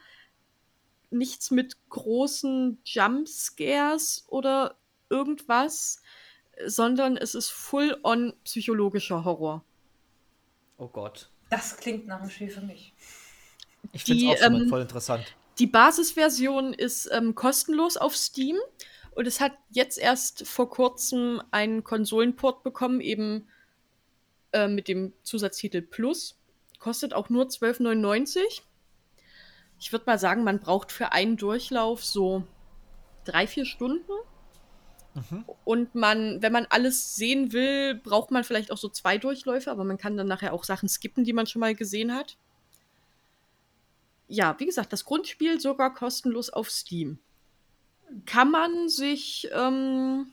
nichts mit großen Jumpscares oder irgendwas, sondern es ist full-on psychologischer Horror. Oh Gott. Das klingt nach einem Spiel für mich. Ich finde es auch ähm, voll interessant. Die Basisversion ist ähm, kostenlos auf Steam und es hat jetzt erst vor kurzem einen Konsolenport bekommen, eben äh, mit dem Zusatztitel Plus. Kostet auch nur 12,99. Ich würde mal sagen, man braucht für einen Durchlauf so drei, vier Stunden. Mhm. Und man, wenn man alles sehen will, braucht man vielleicht auch so zwei Durchläufe, aber man kann dann nachher auch Sachen skippen, die man schon mal gesehen hat. Ja, wie gesagt, das Grundspiel sogar kostenlos auf Steam. Kann man sich ähm,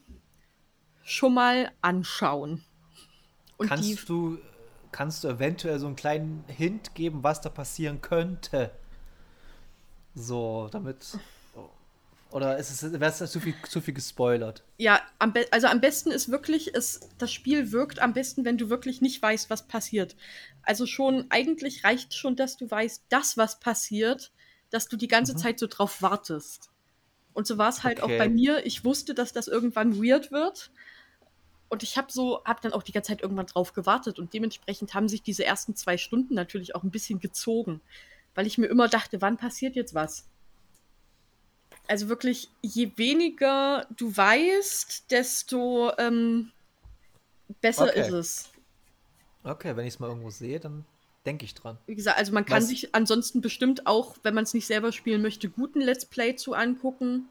schon mal anschauen. Und kannst du kannst du eventuell so einen kleinen Hint geben, was da passieren könnte? So, damit. Oder ist es, wäre es zu viel, zu viel gespoilert? ja, am also am besten ist wirklich, es, das Spiel wirkt am besten, wenn du wirklich nicht weißt, was passiert. Also schon, eigentlich reicht schon, dass du weißt, dass was passiert, dass du die ganze Mhm. Zeit so drauf wartest. Und so war es halt Okay. auch bei mir. Ich wusste, dass das irgendwann weird wird. Und ich habe so, habe dann auch die ganze Zeit irgendwann drauf gewartet. Und dementsprechend haben sich diese ersten zwei Stunden natürlich auch ein bisschen gezogen. Weil ich mir immer dachte, wann passiert jetzt was? Also wirklich, je weniger du weißt, desto ähm, besser Okay. ist es. Okay, wenn ich es mal irgendwo sehe, dann denke ich dran. Wie gesagt, also man kann Was- sich ansonsten bestimmt auch, wenn man es nicht selber spielen möchte, guten Let's Play zu angucken.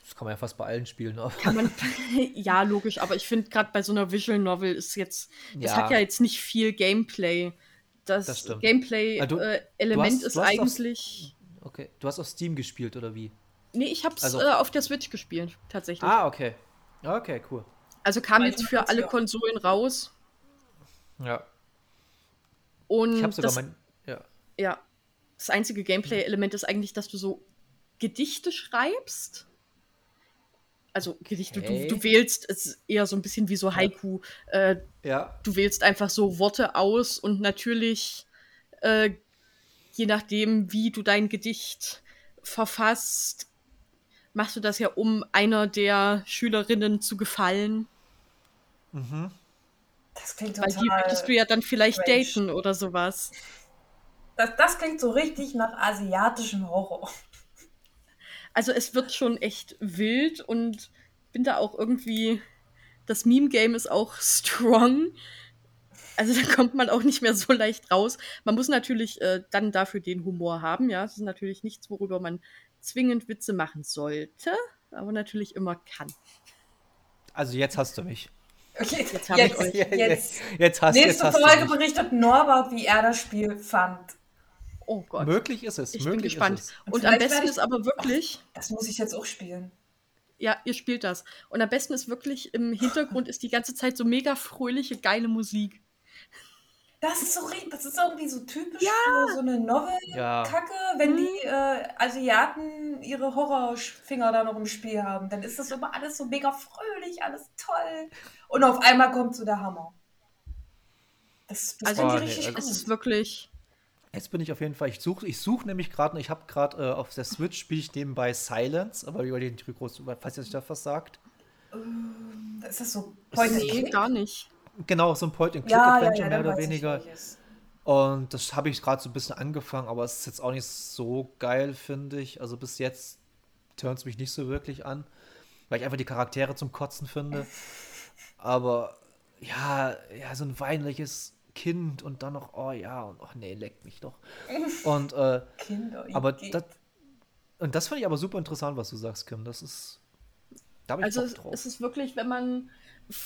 Das kann man ja fast bei allen Spielen. Man, ja, logisch, aber ich finde gerade bei so einer Visual Novel ist jetzt, das Ja. hat ja jetzt nicht viel Gameplay. Das, Das. Gameplay-Element Ah, äh, ist du hast aufs- eigentlich. Okay, du hast auf Steam gespielt oder wie? Nee, ich hab's Also- äh, auf der Switch gespielt, tatsächlich. Ah, okay. Okay, cool. also kam Weil jetzt für alle ja- Konsolen raus. Ja. Und Ich habe sogar das, mein. Ja. ja, das einzige Gameplay-Element ist eigentlich, dass du so Gedichte schreibst. Also Gedichte, Okay. du, du wählst, es ist eher so ein bisschen wie so Haiku. Äh, Ja. du wählst einfach so Worte aus und natürlich, äh, je nachdem, wie du dein Gedicht verfasst, machst du das ja, um einer der Schülerinnen zu gefallen. Mhm. Das klingt Weil die total. möchtest du ja dann vielleicht strange. daten oder sowas. das, das klingt so richtig nach asiatischem Horror. Also es wird schon echt wild und bin da auch irgendwie. Das Meme-Game ist auch strong. Also da kommt man auch nicht mehr so leicht raus. Man muss natürlich äh, dann dafür den Humor haben, ja. Das ist natürlich nichts, worüber man zwingend Witze machen sollte, aber natürlich immer kann. Also jetzt hast du mich. Okay, Jetzt hab ich jetzt, euch. jetzt. jetzt hast, jetzt Nächste hast Folge du mich. berichtet Norbert, wie er das Spiel fand. Oh Gott. Möglich ist es. ich bin gespannt. Ist es. Und Und am besten ich- ist aber wirklich, Das muss ich jetzt auch spielen. ja, ihr spielt das. Und am besten ist wirklich, im Hintergrund ist die ganze Zeit so mega fröhliche, geile Musik. Das ist so ri- das ist irgendwie so typisch für so eine Novel-Kacke, Ja. wenn Mhm. die äh, Asiaten ihre Horrorfinger da noch im Spiel haben. Dann ist das immer alles so mega fröhlich, alles toll. Und auf einmal kommt so der Hammer. Das, das Also, finde Oh, ich nee, richtig also- Es gut. ist wirklich, Jetzt bin ich auf jeden Fall. Ich suche ich such nämlich gerade, ich habe gerade äh, auf der Switch spiele ich nebenbei Silence, aber über den groß, falls ihr euch das was sagt. ist das so Point and nee, Click? gar nicht. Genau, so ein Point-and-Click Ja, ja, Adventure ja, mehr oder weniger. Und das habe ich gerade so ein bisschen angefangen, aber es ist jetzt auch nicht so geil, finde ich. Also bis jetzt turnt es mich nicht so wirklich an, weil ich einfach die Charaktere zum Kotzen finde. Aber ja, ja, so ein weinliches Kind und dann noch, oh ja, und ach nee, leckt mich doch. Und äh, Kinder. aber das, und das finde ich aber super interessant, was du sagst, Kim. Das ist, da ich Also drauf. es ist wirklich, wenn man,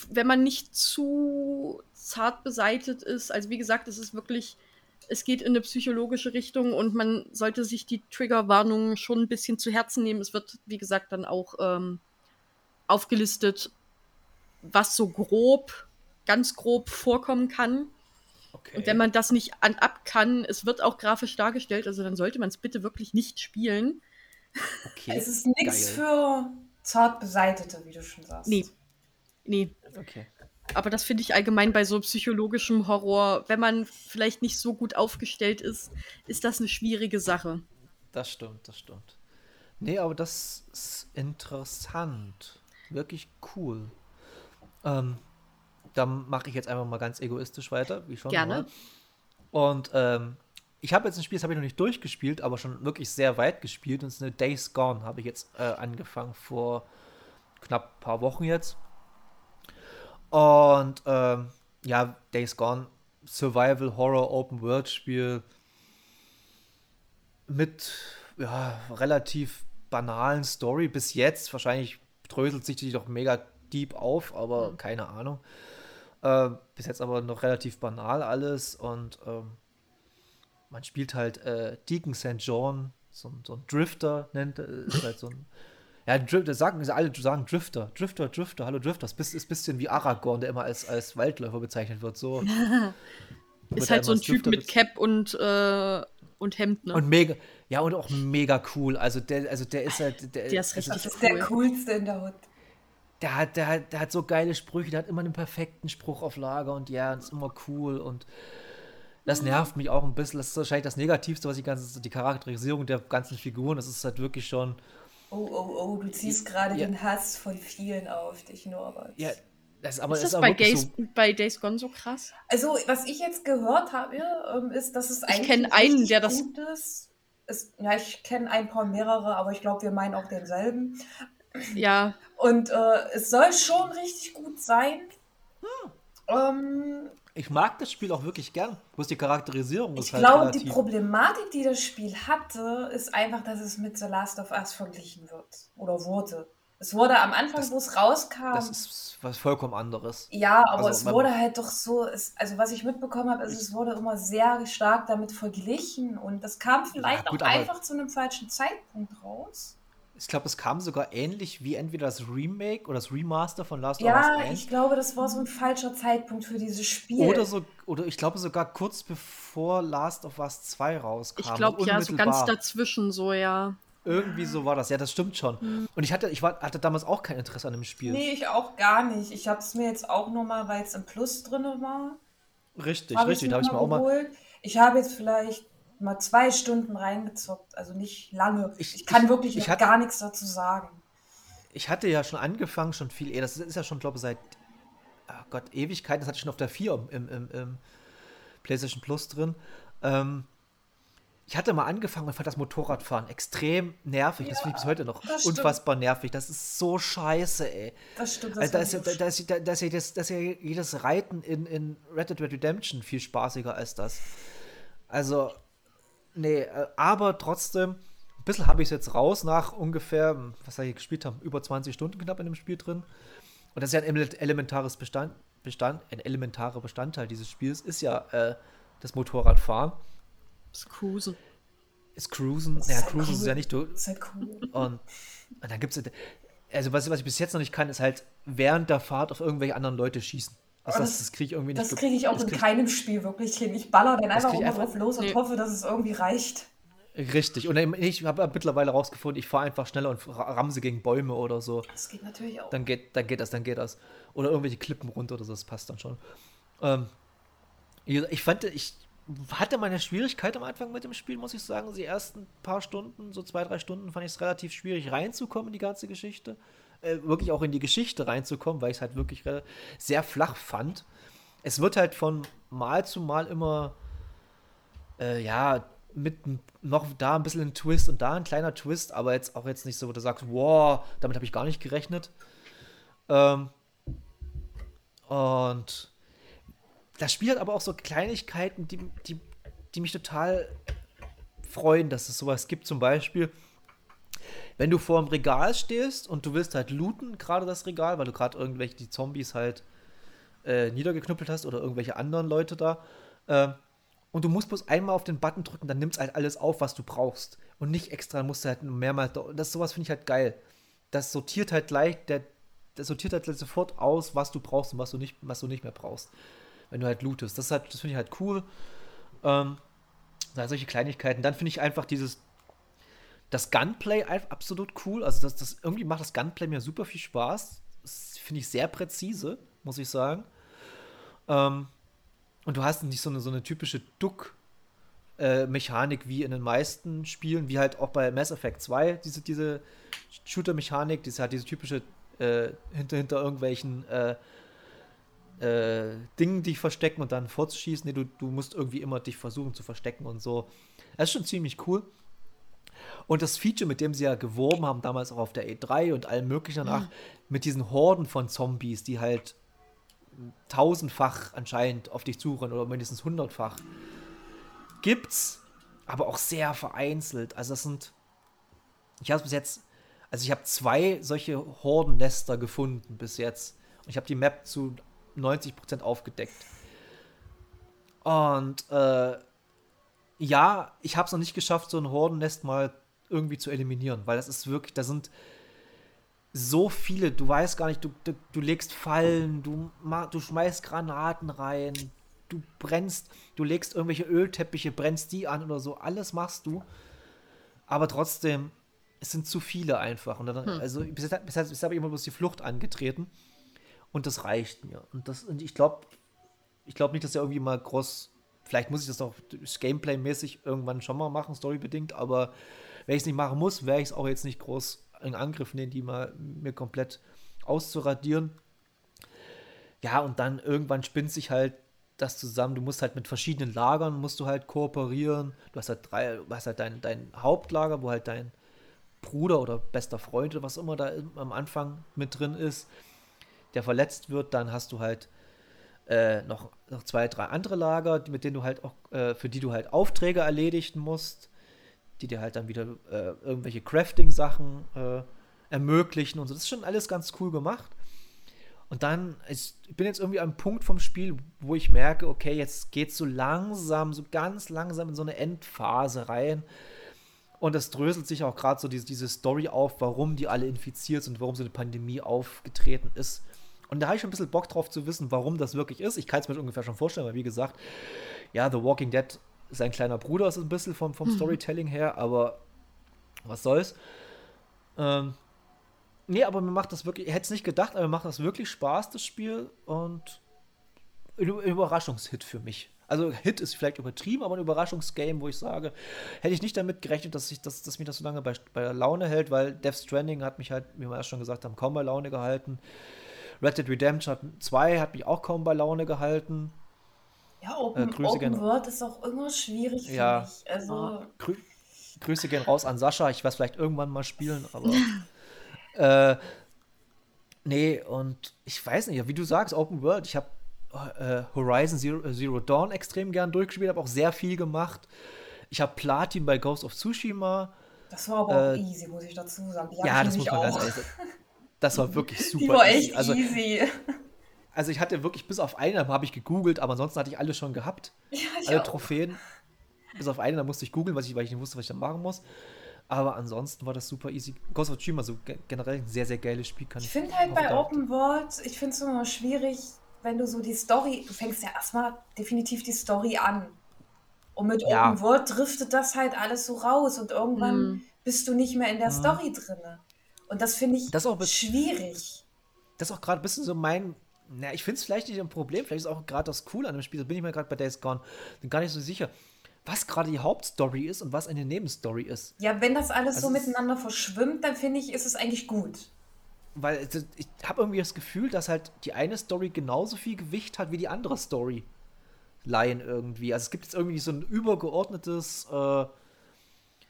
wenn man nicht zu zart beseitet ist, also wie gesagt, es ist wirklich es geht in eine psychologische Richtung und man sollte sich die Triggerwarnungen schon ein bisschen zu Herzen nehmen. Es wird, wie gesagt, dann auch ähm, aufgelistet, was so grob, ganz grob vorkommen kann. Okay. Und wenn man das nicht an ab kann, es wird auch grafisch dargestellt, also dann sollte man es bitte wirklich nicht spielen. okay. Es ist nichts für zart beseitete, wie du schon sagst. Nee. Nee. Okay. Aber das finde ich allgemein bei so psychologischem Horror, wenn man vielleicht nicht so gut aufgestellt ist, ist das eine schwierige Sache. Das stimmt, das stimmt. Nee, aber das ist interessant. Wirklich cool. Ähm, dann mache ich jetzt einfach mal ganz egoistisch weiter, wie schon. Gerne. Mal. Und ähm, ich habe jetzt ein Spiel, das habe ich noch nicht durchgespielt, aber schon wirklich sehr weit gespielt. Und es ist eine Days Gone, habe ich jetzt äh, angefangen vor knapp ein paar Wochen jetzt. Und ähm, ja, Days Gone, Survival Horror Open World Spiel mit ja, relativ banalen Story bis jetzt. Wahrscheinlich dröselt sich die doch mega deep auf, aber keine Ahnung. Äh, bis jetzt aber noch relativ banal alles und ähm, man spielt halt äh, Deacon St. John, so, ein- so ein Drifter nennt äh, ist halt so ein ja, Drifter, sagen sie alle sagen Drifter, Drifter, Drifter, hallo Drifter. Das ist ein bisschen wie Aragorn, der immer als, als Waldläufer bezeichnet wird. So. Ist halt so ein Typ Drifter mit Cap und, äh, und Hemd, ne? Und mega, ja, und auch mega cool. Also der, also der ist halt, der, Der ist also richtig Das ist der Cool. coolste in der Hut. Der hat, der hat, der hat so geile Sprüche, der hat immer einen perfekten Spruch auf Lager und ja, ist immer cool und das nervt mich auch ein bisschen. Das ist wahrscheinlich das Negativste, was die ganze, die Charakterisierung der ganzen Figuren, das ist halt wirklich schon, Oh, oh, oh, du ziehst gerade Ja. den Hass von vielen auf dich, Norbert. ja, das ist aber ist ist das aber bei Days, so, bei Days Gone so krass? Also, was ich jetzt gehört habe, ähm, ist, dass es eigentlich kenn ein einen, der das- Gutes ist. Ja, ich kenne ein paar mehrere, aber ich glaube, wir meinen auch denselben. Ja, Und äh, es soll schon richtig gut sein. Hm. Ähm, ich mag das Spiel auch wirklich gern. Bloß die Charakterisierung ich halt glaube, die. Problematik, die das Spiel hatte, ist einfach, dass es mit The Last of Us verglichen wird. Oder wurde. Es wurde am Anfang, wo es rauskam. Das ist was vollkommen anderes. Ja, aber Also, es wurde halt doch so, es, also was ich mitbekommen habe, ist, es wurde immer sehr stark damit verglichen und das kam vielleicht gut, auch einfach zu einem falschen Zeitpunkt raus. Ich glaube, es kam sogar ähnlich wie entweder das Remake oder das Remaster von Last of Ja, Us 1. ich glaube, das war so ein falscher Zeitpunkt für dieses Spiel. Oder so, oder ich glaube sogar kurz bevor Last of Us 2 rauskam. ich glaube ja, so ganz dazwischen so, ja. Irgendwie so war das. Ja, das stimmt schon. Und ich hatte, ich war, hatte damals auch kein Interesse an dem Spiel. Nee, ich auch gar nicht. Ich habe es mir jetzt auch nur mal, weil es im Plus drin war, Richtig, habe richtig. Da habe ich mir auch mal. geholt. Ich habe jetzt vielleicht mal zwei Stunden reingezockt, also nicht lange. Ich, Ich- kann ich- wirklich ich hatte- gar nichts dazu sagen. Ich hatte ja schon angefangen, schon viel eher. Das ist ja schon, glaube ich, seit ah Gott, Ewigkeiten. Das hatte ich schon auf der 4 im, im, im PlayStation Plus drin. Ähm, ich hatte mal angefangen und fand das Motorradfahren extrem nervig. das finde ich bis heute noch unfassbar nervig. Das ist so scheiße, ey. Das stimmt. Das Also da, ist ja, mir da, auch da, ist, da, da, ist ja das, da ist ja jedes Reiten in, in Red Dead Redemption viel spaßiger als das. Also, nee, äh, aber trotzdem, ein bisschen habe ich es jetzt raus nach ungefähr, hm, was wir hier gespielt haben, über 20 Stunden knapp in dem Spiel drin. Und das ist ja ein ele- elementares Bestand, Bestand, ein elementarer Bestandteil dieses Spiels, ist ja äh, das Motorradfahren. Das Cruisen. Ist Cruisen. ist Ja, Cruisen ist cool. ja nicht du. ist halt cool. Und, und dann gibt es, also was, was ich bis jetzt noch nicht kann, ist halt während der Fahrt auf irgendwelche anderen Leute schießen. Also das, das- kriege ich irgendwie nicht. Das ge- kriege ich auch in krieg- keinem Spiel wirklich hin. Ich baller dann einfach immer einfach- drauf los und Nee. hoffe, dass es irgendwie reicht. Richtig. Und ich habe mittlerweile rausgefunden, ich fahre einfach schneller und ra- ramse gegen Bäume oder so. Das geht natürlich auch. Dann geht, dann geht das, dann geht das. Oder irgendwelche Klippen runter oder so, das passt dann schon. Ähm, ich fand, ich hatte meine Schwierigkeit am Anfang mit dem Spiel, muss ich sagen. Die ersten paar Stunden, so zwei, drei Stunden, fand ich es relativ schwierig reinzukommen in die ganze Geschichte. Äh, wirklich auch in die Geschichte reinzukommen, weil ich es halt wirklich sehr flach fand. Es wird halt von Mal zu Mal immer, äh, ja, mit noch da ein bisschen ein Twist und da ein kleiner Twist, aber jetzt auch jetzt nicht so, wo du sagst, wow, damit habe ich gar nicht gerechnet. Ähm, und das Spiel hat aber auch so Kleinigkeiten, die, die, die mich total freuen, dass es sowas gibt. Zum Beispiel, wenn du vor dem Regal stehst und du willst halt looten, gerade das Regal, weil du gerade irgendwelche die Zombies halt äh, niedergeknüppelt hast oder irgendwelche anderen Leute da. ähm, Und du musst bloß einmal auf den Button drücken, dann nimmt es halt alles auf, was du brauchst. Und nicht extra, musst du halt mehrmals. Das sowas finde ich halt geil. Das sortiert halt gleich, der, das sortiert halt sofort aus, was du brauchst und was du nicht, was du nicht mehr brauchst. Wenn du halt lootest. Das, halt, das finde ich halt cool. Ähm, solche Kleinigkeiten. Dann finde ich einfach dieses. Das Gunplay absolut cool. Also, das, das irgendwie macht das Gunplay mir super viel Spaß. Finde ich sehr präzise, muss ich sagen. Ähm, und du hast nicht so eine, so eine typische Duck-Mechanik wie in den meisten Spielen, wie halt auch bei Mass Effect 2, diese, diese Shooter-Mechanik, die ist halt diese typische äh, hinter, hinter irgendwelchen äh, äh, Dingen dich verstecken und dann vorzuschießen. Nee, du, du musst irgendwie immer dich versuchen zu verstecken und so. Das ist schon ziemlich cool. Und das Feature, mit dem sie ja geworben haben, damals auch auf der E3 und allem möglichen danach, mhm. mit diesen Horden von Zombies, die halt tausendfach anscheinend auf dich zurennen oder mindestens hundertfach. Gibt's, aber auch sehr vereinzelt. Also das sind, ich habe bis jetzt, also ich habe zwei solche Hordennester gefunden bis jetzt. Und ich habe die Map zu 90% aufgedeckt. Und äh, ja, ich habe es noch nicht geschafft, so ein Hordennest mal irgendwie zu eliminieren, weil das ist wirklich, da sind so viele, du weißt gar nicht, du, du, du legst Fallen, du, du schmeißt Granaten rein, du brennst, du legst irgendwelche Ölteppiche, brennst die an oder so, alles machst du. Aber trotzdem, es sind zu viele einfach. Und dann, hm. Also bis jetzt, bis jetzt habe ich immer bloß die Flucht angetreten. Und das reicht mir. Und, das, und ich glaube, ich glaube nicht, dass er irgendwie mal groß. Vielleicht muss ich das auch Gameplay-mäßig irgendwann schon mal machen, storybedingt, aber wenn ich es nicht machen muss, werde ich es auch jetzt nicht groß in Angriff nehmen, die mal mir komplett auszuradieren. Ja, und dann irgendwann spinnt sich halt das zusammen. Du musst halt mit verschiedenen Lagern musst du halt kooperieren. Du hast halt drei, du hast halt dein, dein Hauptlager, wo halt dein Bruder oder bester Freund oder was immer da am Anfang mit drin ist, der verletzt wird. Dann hast du halt äh, noch, noch zwei, drei andere Lager, mit denen du halt auch, äh, für die du halt Aufträge erledigen musst die dir halt dann wieder äh, irgendwelche Crafting-Sachen äh, ermöglichen und so. Das ist schon alles ganz cool gemacht. Und dann, ich bin jetzt irgendwie am Punkt vom Spiel, wo ich merke, okay, jetzt geht es so langsam, so ganz langsam in so eine Endphase rein. Und es dröselt sich auch gerade so diese, diese Story auf, warum die alle infiziert sind, warum so eine Pandemie aufgetreten ist. Und da habe ich schon ein bisschen Bock drauf zu wissen, warum das wirklich ist. Ich kann es mir ungefähr schon vorstellen, weil wie gesagt, ja, The Walking Dead sein kleiner Bruder ist ein bisschen vom, vom mhm. Storytelling her, aber was soll's. Ähm, nee, aber mir macht das wirklich, ich hätte es nicht gedacht, aber mir macht das wirklich Spaß, das Spiel und ein Überraschungshit für mich. Also Hit ist vielleicht übertrieben, aber ein Überraschungsgame, wo ich sage, hätte ich nicht damit gerechnet, dass, ich, dass, dass mich das so lange bei, bei der Laune hält, weil Death Stranding hat mich halt, wie wir erst schon gesagt haben, kaum bei Laune gehalten. Red Dead Redemption 2 hat mich auch kaum bei Laune gehalten. Ja, Open, äh, Grüße Open World ist auch immer schwierig für ja. mich. Also, Grü Grüße gehen raus an Sascha. Ich werde es vielleicht irgendwann mal spielen, aber. äh, nee, und ich weiß nicht, wie du sagst, Open World. Ich habe äh, Horizon Zero, äh, Zero, Dawn extrem gern durchgespielt, habe auch sehr viel gemacht. Ich habe Platin bei Ghost of Tsushima. Das war aber auch äh, easy, muss ich dazu sagen. Die ja, das muss man auch. ganz ehrlich sagen. Das war wirklich super. Die war echt easy. Also, easy also ich hatte wirklich bis auf eine habe ich gegoogelt, aber ansonsten hatte ich alle schon gehabt. Ja, alle auch. Trophäen. Bis auf eine, da musste ich googeln, weil ich, weil ich nicht wusste, was ich da machen muss. Aber ansonsten war das super easy. Ghost of Tsushima, so generell ein sehr, sehr geiles Spiel. Kann ich finde halt bei Open World, ich finde es immer schwierig, wenn du so die Story, du fängst ja erstmal definitiv die Story an. Und mit ja. Open World driftet das halt alles so raus und irgendwann mm. bist du nicht mehr in der mm. Story drin. Und das finde ich das auch schwierig. Das ist auch gerade ein bisschen so mein na, ich finde es vielleicht nicht ein Problem. Vielleicht ist auch gerade das Coole an dem Spiel. Da bin ich mir gerade bei Days Gone gar nicht so sicher, was gerade die Hauptstory ist und was eine Nebenstory ist. Ja, wenn das alles also so miteinander verschwimmt, dann finde ich, ist es eigentlich gut. Weil ich habe irgendwie das Gefühl, dass halt die eine Story genauso viel Gewicht hat wie die andere Story. Laien irgendwie. Also es gibt jetzt irgendwie so ein übergeordnetes äh,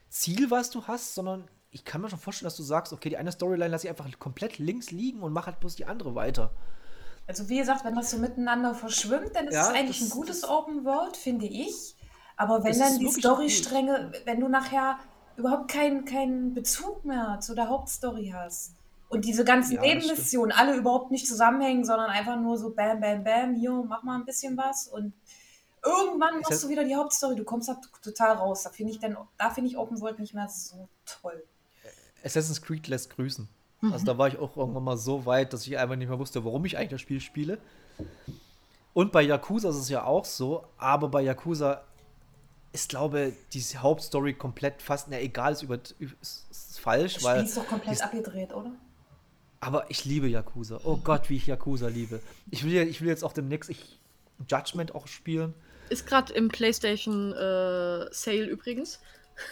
Ziel, was du hast, sondern ich kann mir schon vorstellen, dass du sagst, okay, die eine Storyline lasse ich einfach komplett links liegen und mache halt bloß die andere weiter. Also wie gesagt, wenn das so miteinander verschwimmt, dann ist ja, es eigentlich ein gutes Open World, finde ich. Aber wenn dann die Storystränge, wenn du nachher überhaupt keinen kein Bezug mehr zu der Hauptstory hast und diese ganzen ja, Nebenmissionen alle überhaupt nicht zusammenhängen, sondern einfach nur so bam, bam, bam, hier, mach mal ein bisschen was und irgendwann machst du wieder die Hauptstory, du kommst da total raus. Da finde ich dann, da finde ich Open World nicht mehr so toll. Assassin's Creed lässt grüßen. Mhm. Also da war ich auch irgendwann mal so weit, dass ich einfach nicht mehr wusste, warum ich eigentlich das Spiel spiele. Und bei Yakuza ist es ja auch so, aber bei Yakuza ist, glaube ich, die Hauptstory komplett fast, na egal, ist, über, ist, ist falsch, Das weil. Spiel ist doch komplett die- abgedreht, oder? Aber ich liebe Yakuza. Oh Gott, wie ich Yakuza liebe. Ich will, ich will jetzt auch demnächst ich, Judgment auch spielen. Ist gerade im PlayStation äh, Sale übrigens.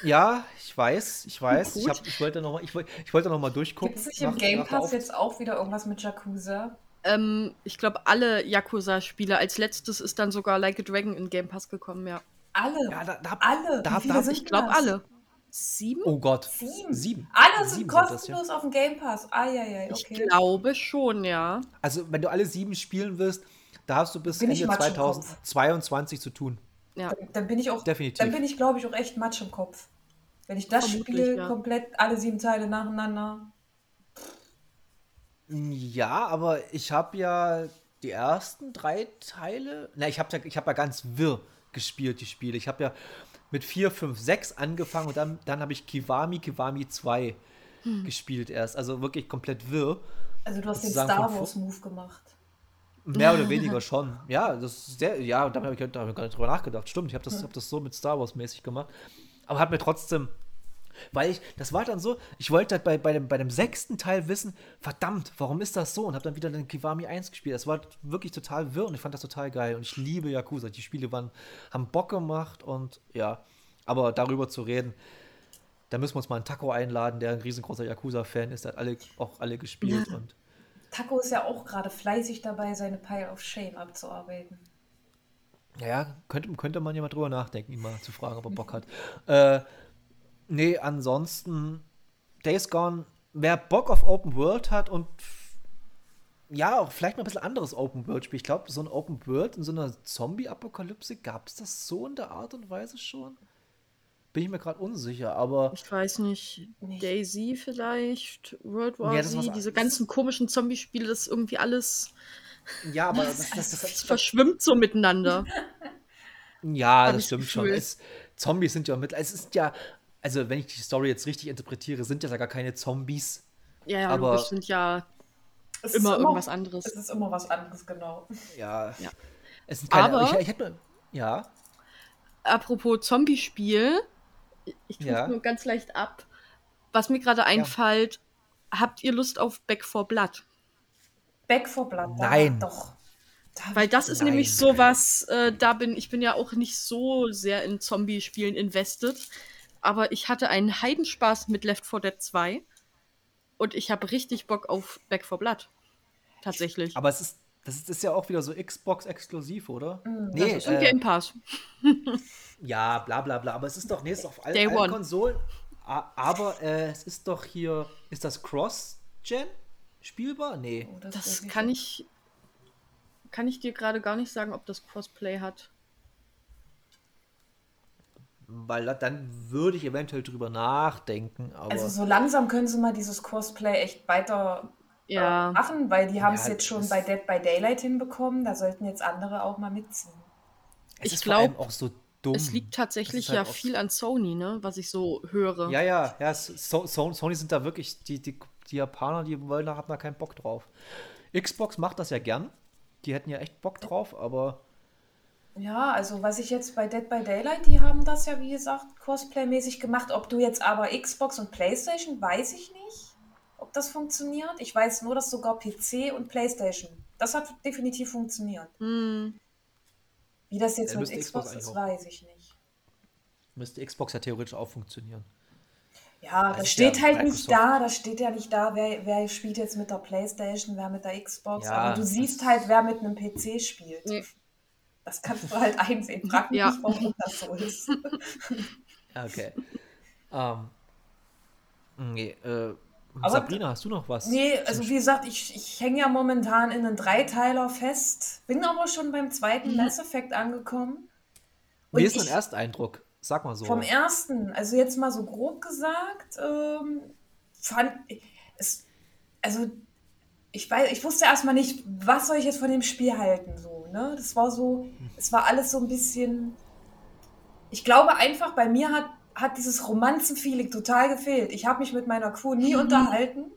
Ja, ich weiß, ich weiß. Ich, hab, ich wollte noch mal, ich, wollte- ich wollte noch mal durchgucken. Gibt es nicht im Game Pass Auf- jetzt auch wieder irgendwas mit Yakuza? Ähm, ich glaube, alle Yakuza-Spiele. Als letztes ist dann sogar Like a Dragon in Game Pass gekommen, ja. Alle. Ja, da, da, alle. da- Wie viele da- sind Ich glaube, alle. Sieben? Oh Gott. Sieben. Sieben. Alle sind Sieben das, ja. kostenlos auf dem Game Pass. Eieiei, Ich okay. glaube schon, ja. Also, wenn du alle sieben spielen willst, da hast du bis Bin ich Ende Matsch im Kopf. 2022 zu tun. Ja. Dann, dann bin ich auch, Definitiv. dann bin ich, glaube ich, auch echt Matsch im Kopf. Wenn ich das Vermutlich, spiele, ja. komplett alle sieben Teile nacheinander. Ja, aber ich habe ja die ersten drei Teile. Na, ich habe ja, ich hab ja ganz wirr gespielt, die Spiele. Ich habe ja mit 4, 5, 6 angefangen und dann, dann habe ich Kiwami, Kiwami 2 Hm. gespielt erst. Also wirklich komplett wirr. Also du hast den Star von Wars Move gemacht. Mehr oder weniger schon. Ja, das ist sehr, ja, da habe ich, hab ich gar nicht drüber nachgedacht. Stimmt, ich habe das, hab das so mit Star Wars mäßig gemacht. Aber hat mir trotzdem, weil ich, das war dann so, ich wollte halt bei, bei, dem, bei dem sechsten Teil wissen, verdammt, warum ist das so? Und habe dann wieder den Kiwami 1 gespielt. Das war wirklich total wirr und ich fand das total geil. Und ich liebe Yakuza. Die Spiele waren, haben Bock gemacht und ja, aber darüber zu reden, da müssen wir uns mal einen Taco einladen, der ein riesengroßer Yakuza-Fan ist. Der hat alle, auch alle gespielt Ja. und Taco ist ja auch gerade fleißig dabei, seine Pile of Shame abzuarbeiten. Ja, könnte, könnte man ja mal drüber nachdenken, ihn mal zu fragen, ob er Bock hat. Äh, nee, ansonsten, Days Gone, wer Bock auf Open World hat und ja, auch vielleicht mal ein bisschen anderes Open World-Spiel. Ich glaube, so ein Open World in so einer Zombie-Apokalypse, gab es das so in der Art und Weise schon? Bin ich mir gerade unsicher, aber Ich weiß nicht. Nicht. Daisy vielleicht, World War Ja, das Z, diese ganzen komischen Zombie-Spiele, das ist irgendwie alles ja, aber das, das, das, es das, verschwimmt so miteinander. Ja, Hab das stimmt das schon. Gefühl. Es, Zombies sind ja mit. Es ist ja. Also, wenn ich die Story jetzt richtig interpretiere, sind das ja gar keine Zombies. Ja, ja, Aber- logisch sind ja Es immer ist irgendwas anderes. Es ist immer was anderes, genau. Ja. Ja. Es sind keine. Aber- ich, ich hätte. Ja. Apropos Zombie-Spiel, ich tue Ja. nur ganz leicht ab. Was mir gerade einfällt, habt ihr Lust auf Back for Blood? Back for Blood. da- Nein. Doch. Da- Weil das ist Nein. nämlich sowas, äh, da bin ich bin ja auch nicht so sehr in Zombie-Spielen invested, aber ich hatte einen Heidenspaß mit Left 4 Dead 2 und ich habe richtig Bock auf Back 4 Blood. Tatsächlich. Aber es ist. Das ist, ist ja auch wieder so Xbox-exklusiv, oder? Mm, nee, das ist im äh, Game Pass. ja, bla bla bla. Aber es ist doch. Nee, es ist auf allen, Day allen one. Konsolen. Aber äh, es ist doch hier. Ist das Cross-Gen? Spielbar? Nee. Oh, Das ich kann ich kann ich dir gerade gar nicht sagen, ob das Crossplay hat. Weil da- dann würde ich eventuell drüber nachdenken. Aber Also so langsam können sie mal dieses Cosplay echt weiter Ja. äh, machen, weil die haben es Ja, jetzt schon bei Dead by Daylight hinbekommen. Da sollten jetzt andere auch mal mitziehen. es ich ist vor allem glaub, auch so dumm. Es liegt tatsächlich halt ja viel an Sony, ne, was ich so höre. Ja, ja, ja. So, so, Sony sind da wirklich, die, die, die Japaner, die wollen da, haben da keinen Bock drauf. Xbox macht das ja gern. Die hätten ja echt Bock drauf, aber Ja, also was ich jetzt bei Dead by Daylight, die haben das ja wie gesagt Cosplay-mäßig gemacht. Ob du jetzt aber Xbox und PlayStation, weiß ich nicht, ob das funktioniert. Ich weiß nur, dass sogar PC und PlayStation, das hat definitiv funktioniert. Hm, Wie das jetzt Ja, mit müsste Xbox Xbox ist, weiß ich nicht. müsste Xbox ja theoretisch auch funktionieren. Ja, Das steht halt Microsoft. nicht da, das steht ja nicht da, wer, wer spielt jetzt mit der Playstation, wer mit der Xbox, Ja, aber du siehst halt, wer mit einem PC spielt. Nee. Das kannst du halt einsehen. Frag mich Ja. nicht, warum das so ist. Okay. ähm. Nee, äh. Aber- Sabrina, hast du noch was? Nee, also wie gesagt, ich, ich hänge ja momentan in einen Dreiteiler fest, bin aber schon beim zweiten Mass Effect angekommen. Wie Und ist dein Ersteindruck? Sag mal so. Vom ersten, also jetzt mal so grob gesagt, ähm, fand es, also ich weiß, ich wusste erstmal nicht, was soll ich jetzt von dem Spiel halten, so, ne? Das war so, es war alles so ein bisschen, ich glaube einfach, bei mir hat, hat dieses Romanzen-Feeling total gefehlt. Ich habe mich mit meiner Crew nie unterhalten.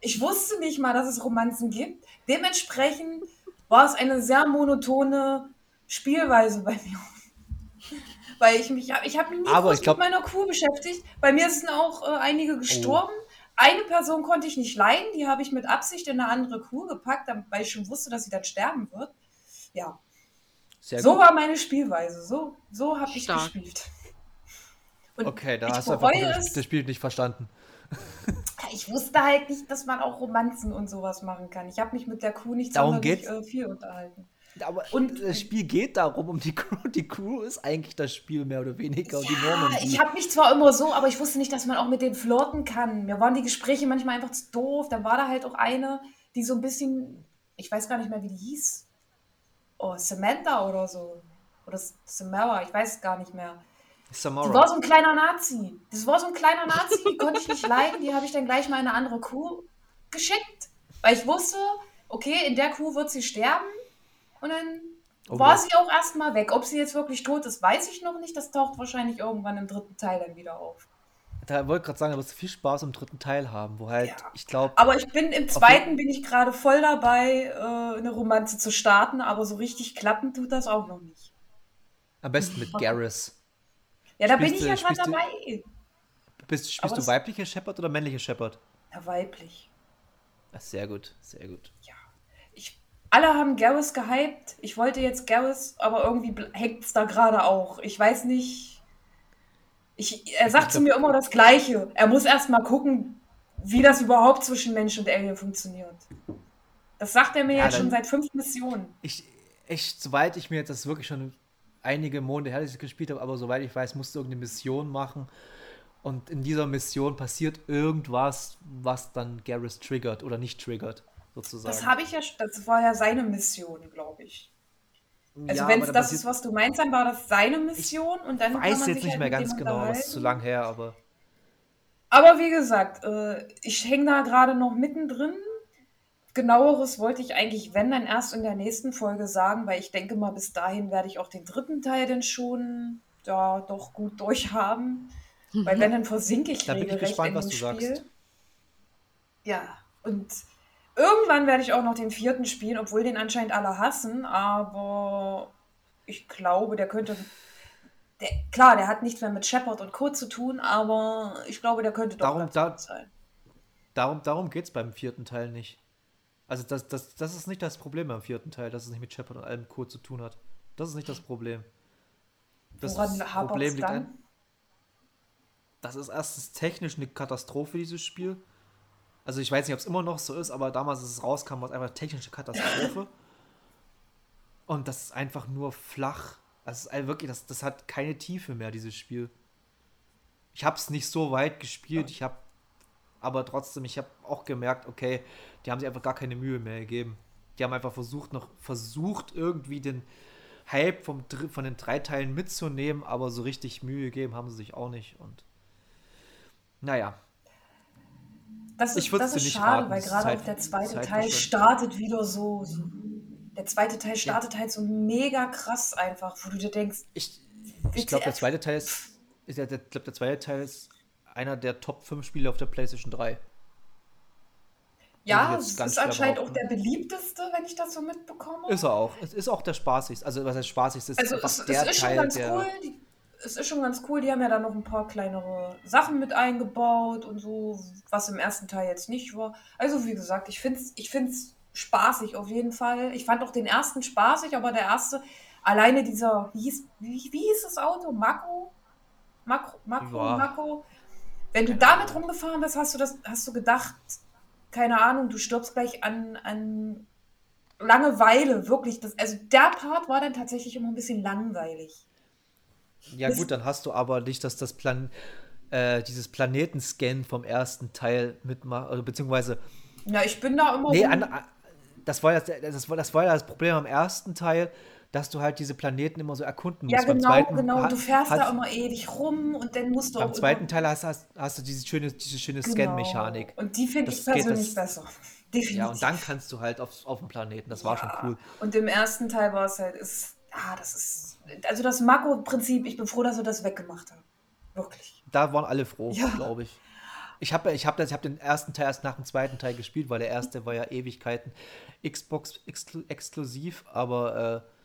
Ich wusste nicht mal, dass es Romanzen gibt. Dementsprechend war es eine sehr monotone Spielweise bei mir. Weil ich mich, ich habe mich nie Aber ich glaub- mit meiner Crew beschäftigt. Bei mir sind auch äh, einige gestorben. Eine Person konnte ich nicht leiden, die habe ich mit Absicht in eine andere Crew gepackt, weil ich schon wusste, dass sie dann sterben wird. Ja, Sehr so gut. war meine Spielweise. So, so habe ich gespielt. Und Okay, da hast du einfach das, das Spiel nicht verstanden. Ich wusste halt nicht, dass man auch Romanzen und sowas machen kann. Ich habe mich mit der Crew nicht Darum sonderlich geht's. äh, viel unterhalten. Aber Und- das Spiel geht darum, um die Crew. Die Crew ist eigentlich das Spiel mehr oder weniger. Ja, Normandy. ich habe mich zwar immer so, aber ich wusste nicht, dass man auch mit denen flirten kann. Mir waren die Gespräche manchmal einfach zu doof. Dann war da halt auch eine, die so ein bisschen, ich weiß gar nicht mehr, wie die hieß. Oh, Samantha oder so. Oder Samara, ich weiß es gar nicht mehr. Die war Samara. so ein kleiner Nazi. Das war so ein kleiner Nazi, die konnte ich nicht leiden. Die habe ich dann gleich mal in eine andere Crew geschickt. Weil ich wusste, okay, in der Crew wird sie sterben. Und dann Oh, war ja. sie auch erstmal weg. Ob sie jetzt wirklich tot ist, weiß ich noch nicht. Das taucht wahrscheinlich irgendwann im dritten Teil dann wieder auf. Da wollte ich gerade sagen, da wirst du viel Spaß im dritten Teil haben, wo halt, Ja. ich glaube, Aber ich bin im zweiten bin ich gerade voll dabei, äh, eine Romanze zu starten, aber so richtig klappen tut das auch noch nicht. am besten mit Garrus. Ja, da bin ich du- ja du- dabei. Bist, spielst Aber du das- weibliche Shepard oder männliche Shepard? Ja, weiblich. Ah, sehr gut, sehr gut. Ja. Ich, alle haben Garrus gehypt. Ich wollte jetzt Garrus, aber irgendwie hängt es da gerade auch. Ich weiß nicht. Ich, er sagt Ich zu mir immer das Gleiche. Er muss erst mal gucken, wie das überhaupt zwischen Mensch und Alien funktioniert. Das sagt er mir Ja, jetzt schon seit fünf Missionen. Ich, echt, soweit ich mir jetzt das wirklich schon einige Monate her, dass ich es gespielt habe, aber soweit ich weiß, musst du irgendeine Mission machen. Und in dieser Mission passiert irgendwas, was dann Garrus triggert oder nicht triggert, sozusagen. Das habe ich ja, das war ja seine Mission, glaube ich. Also Ja, wenn es da das ist, was du meinst, dann war das seine Mission und dann kann weiß man jetzt nicht halt mehr ganz genau, das ist zu lang her, aber Aber wie gesagt, äh, ich hänge da gerade noch mittendrin. Genaueres wollte ich eigentlich, wenn, dann erst in der nächsten Folge sagen, weil ich denke mal, bis dahin werde ich auch den dritten Teil dann schon ja, doch gut durchhaben. Weil wenn, dann versinke ich Da bin ich gespannt, was du Spiel. sagst. Ja, und irgendwann werde ich auch noch den vierten spielen, obwohl den anscheinend alle hassen, aber ich glaube, der könnte. Der, klar, der hat nichts mehr mit Shepard und Co. zu tun, aber ich glaube, der könnte doch Darum- da- sein. darum, darum geht es beim vierten Teil nicht. Also das, das, das ist nicht das Problem beim vierten Teil, dass es nicht mit Shepard und allem Co. zu tun hat. Das ist nicht das Problem. Das Woran Problem liegt dann? an, das ist erstens technisch eine Katastrophe, dieses Spiel. Also ich weiß nicht, ob es immer noch so ist, aber damals, als es rauskam, war es einfach eine technische Katastrophe. Und das ist einfach nur flach. Ein- wirklich, das, das hat keine Tiefe mehr, dieses Spiel. Ich habe es nicht so weit gespielt, ich habe aber trotzdem, ich habe auch gemerkt, okay, die haben sich einfach gar keine Mühe mehr gegeben. Die haben einfach versucht, noch versucht, irgendwie den Hype vom, von den drei Teilen mitzunehmen, aber so richtig Mühe gegeben haben sie sich auch nicht. Und naja, Das ist, Ich das ist schade, raten, weil gerade Zeit- auch der zweite Teil Zeitverschwendung. startet wieder so, so. Der zweite Teil startet halt so mega krass einfach, wo du dir denkst, ich, ich glaube, der zweite Teil ist, ist der, der, glaub, der zweite Teil ist einer der Top 5 Spiele auf der PlayStation 3. ja, es ist anscheinend auch der beliebteste, wenn ich das so mitbekomme. Ist er auch. Es ist auch der spaßigste. Also, was heißt spaßigste? Es ist Also es, es ist schon Teil, ganz cool. Die, es ist schon ganz cool. Die haben ja da noch ein paar kleinere Sachen mit eingebaut und so, was im ersten Teil jetzt nicht war. Also wie gesagt, ich finde es ich find's spaßig auf jeden Fall. Ich fand auch den ersten spaßig, aber der erste, alleine dieser, wie hieß, wie, wie hieß das Auto? Mako? Makro, Makro, Ja. Mako? Wenn du damit rumgefahren bist, hast du das, hast du gedacht, keine Ahnung, du stirbst gleich an, an Langeweile, wirklich. Das, also der Part war dann tatsächlich immer ein bisschen langweilig. Ja, Das- gut, dann hast du aber nicht, dass das Plan, äh, dieses Planetenscan vom ersten Teil mitmacht, also beziehungsweise, Ja, ich bin da immer nee, an- das, war ja, das, war, das war ja das Problem am ersten Teil, dass du halt diese Planeten immer so erkunden ja musst. Beim genau, zweiten genau. Du fährst hat, da immer ewig rum und dann musst du Beim auch zweiten immer, Teil hast, hast, hast du diese schöne, diese schöne genau. Scan-Mechanik. Und die finde ich geht- persönlich das- besser. Definitiv. Ja, und dann kannst du halt auf, auf dem Planeten. Das war schon cool. Und im ersten Teil war es halt, ist, ah, das ist, also das Makro-Prinzip, ich bin froh, dass wir das weggemacht haben. Wirklich. Da waren alle froh, Ja. glaube ich. Ich habe ich hab, das- ich hab den ersten Teil erst nach dem zweiten Teil gespielt, weil der erste war ja Ewigkeiten Xbox exklu exklusiv, aber äh,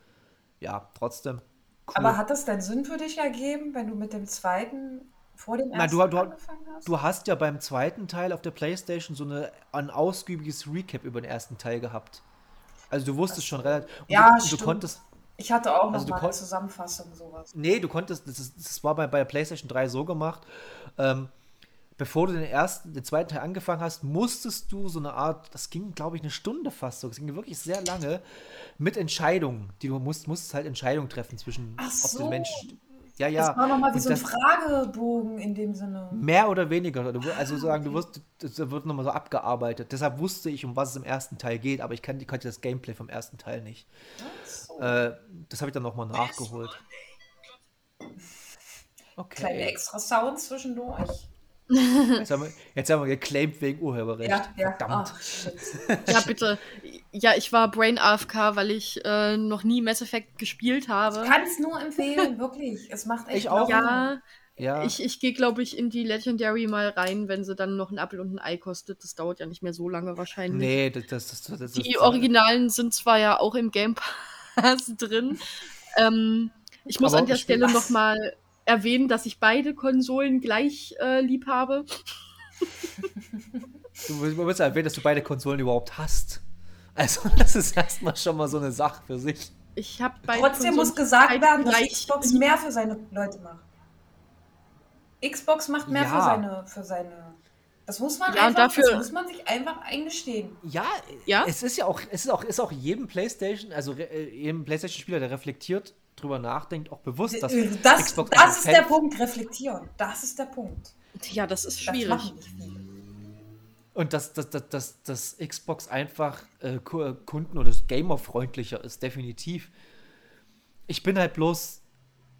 ja, trotzdem. Cool. Aber hat das denn Sinn für dich ergeben, wenn du mit dem zweiten vor dem Na, ersten du- du- angefangen hast? Du hast ja beim zweiten Teil auf der Playstation so eine, ein ausgiebiges Recap über den ersten Teil gehabt. Also du wusstest schon relativ. Ja, du, du konntest. ich hatte auch noch Also du mal eine Zusammenfassung sowas. Nee, du konntest. Das, ist, das war bei, bei der PlayStation 3 so gemacht. Ähm, bevor du den ersten, den zweiten Teil angefangen hast, musstest du so eine Art, das ging, glaube ich, eine Stunde fast so, das ging wirklich sehr lange, mit Entscheidungen, die du musst, musstest halt Entscheidungen treffen zwischen, Ach ob so. du Mensch. Ja, ja. das war nochmal wie so ein Fragebogen in dem Sinne. Mehr oder weniger. Wu- Also sagen, du wirst, das wird nochmal so abgearbeitet. Deshalb wusste ich, um was es im ersten Teil geht, aber ich kann, ich kannte das Gameplay vom ersten Teil nicht. Ach so. Äh, das habe ich dann nochmal nachgeholt. Okay. Kleine extra Sounds zwischendurch. Jetzt haben, wir, jetzt haben wir geclaimed wegen Urheberrecht. Ja, ja. Verdammt. Shit. Ja, bitte. Ja, ich war Brain AFK, weil ich äh, noch nie Mass Effect gespielt habe. Ich kann es nur empfehlen, wirklich. Es macht echt Ich auch. Ja, Ja, ich, ich gehe, glaube ich, in die Legendary mal rein, wenn sie dann noch ein Apfel und ein Ei kostet. Das dauert ja nicht mehr so lange wahrscheinlich. nee, das, das, das, das, das Die Originalen sind zwar ja auch im Game Pass drin. Ähm, ich muss Aber an der Stelle nochmal erwähnen, dass ich beide Konsolen gleich äh, lieb habe. Du musst du musst erwähnen, dass du beide Konsolen überhaupt hast. Also, das ist erstmal schon mal so eine Sache für sich. Ich habe Trotzdem muss Konsolen gesagt gleich- werden, dass Xbox mehr für seine Leute macht. Xbox macht mehr Ja. für seine, für seine. Das muss man Ja, und einfach, dafür- das muss man sich einfach eingestehen. Ja, Ja? es ist ja auch, es ist auch, ist auch jedem PlayStation, also äh, jedem PlayStation-Spieler, der reflektiert, drüber nachdenkt, auch bewusst, dass Äh, Das, Xbox das ist Fan- der Punkt, reflektieren. Das ist der Punkt. Ja, das ist Das schwierig. viele. Und dass, dass, dass, dass, dass Xbox einfach äh, Ku- Kunden- oder Gamer-freundlicher ist, definitiv. Ich bin halt bloß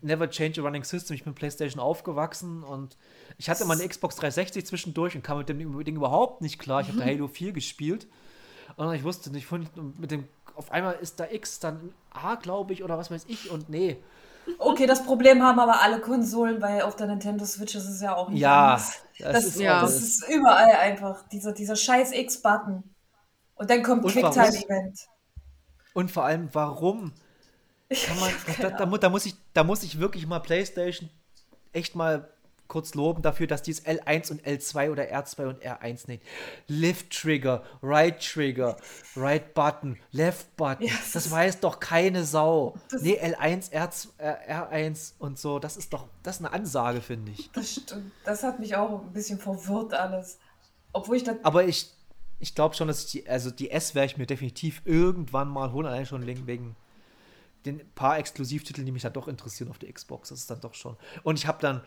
never change a running system. Ich bin PlayStation aufgewachsen und ich hatte mal eine Xbox 360 zwischendurch und kam mit dem Ding überhaupt nicht klar. Ich habe da Halo 4 gespielt und ich wusste nicht, von, mit dem, auf einmal ist da X dann A, glaube ich, oder was weiß ich und nee. Okay, das Problem haben aber alle Konsolen, weil auf der Nintendo Switch ist es ja auch nicht Ja, anders. das Das, ist ja. das ist überall einfach, dieser, dieser scheiß X-Button. Und dann kommt Quicktime-Event. Und vor allem, warum kann man, da, da, da, muss ich, da muss ich wirklich mal PlayStation echt mal kurz loben dafür, dass die es L1 und L2 oder R2 und R1 nennen. Lift Trigger, Right Trigger, Right Button, Left Button. Ja, das weiß doch keine Sau. Das- Nee, L1, R2, äh, R1 und so, das ist doch, das ist eine Ansage, finde ich. Das stimmt. Das hat mich auch ein bisschen verwirrt alles. Obwohl ich das. Aber ich, ich glaube schon, dass ich die, also die S werde ich mir definitiv irgendwann mal holen, allein schon wegen, wegen den paar Exklusivtiteln, die mich dann doch interessieren auf der Xbox. Das ist dann doch schon. Und ich habe dann,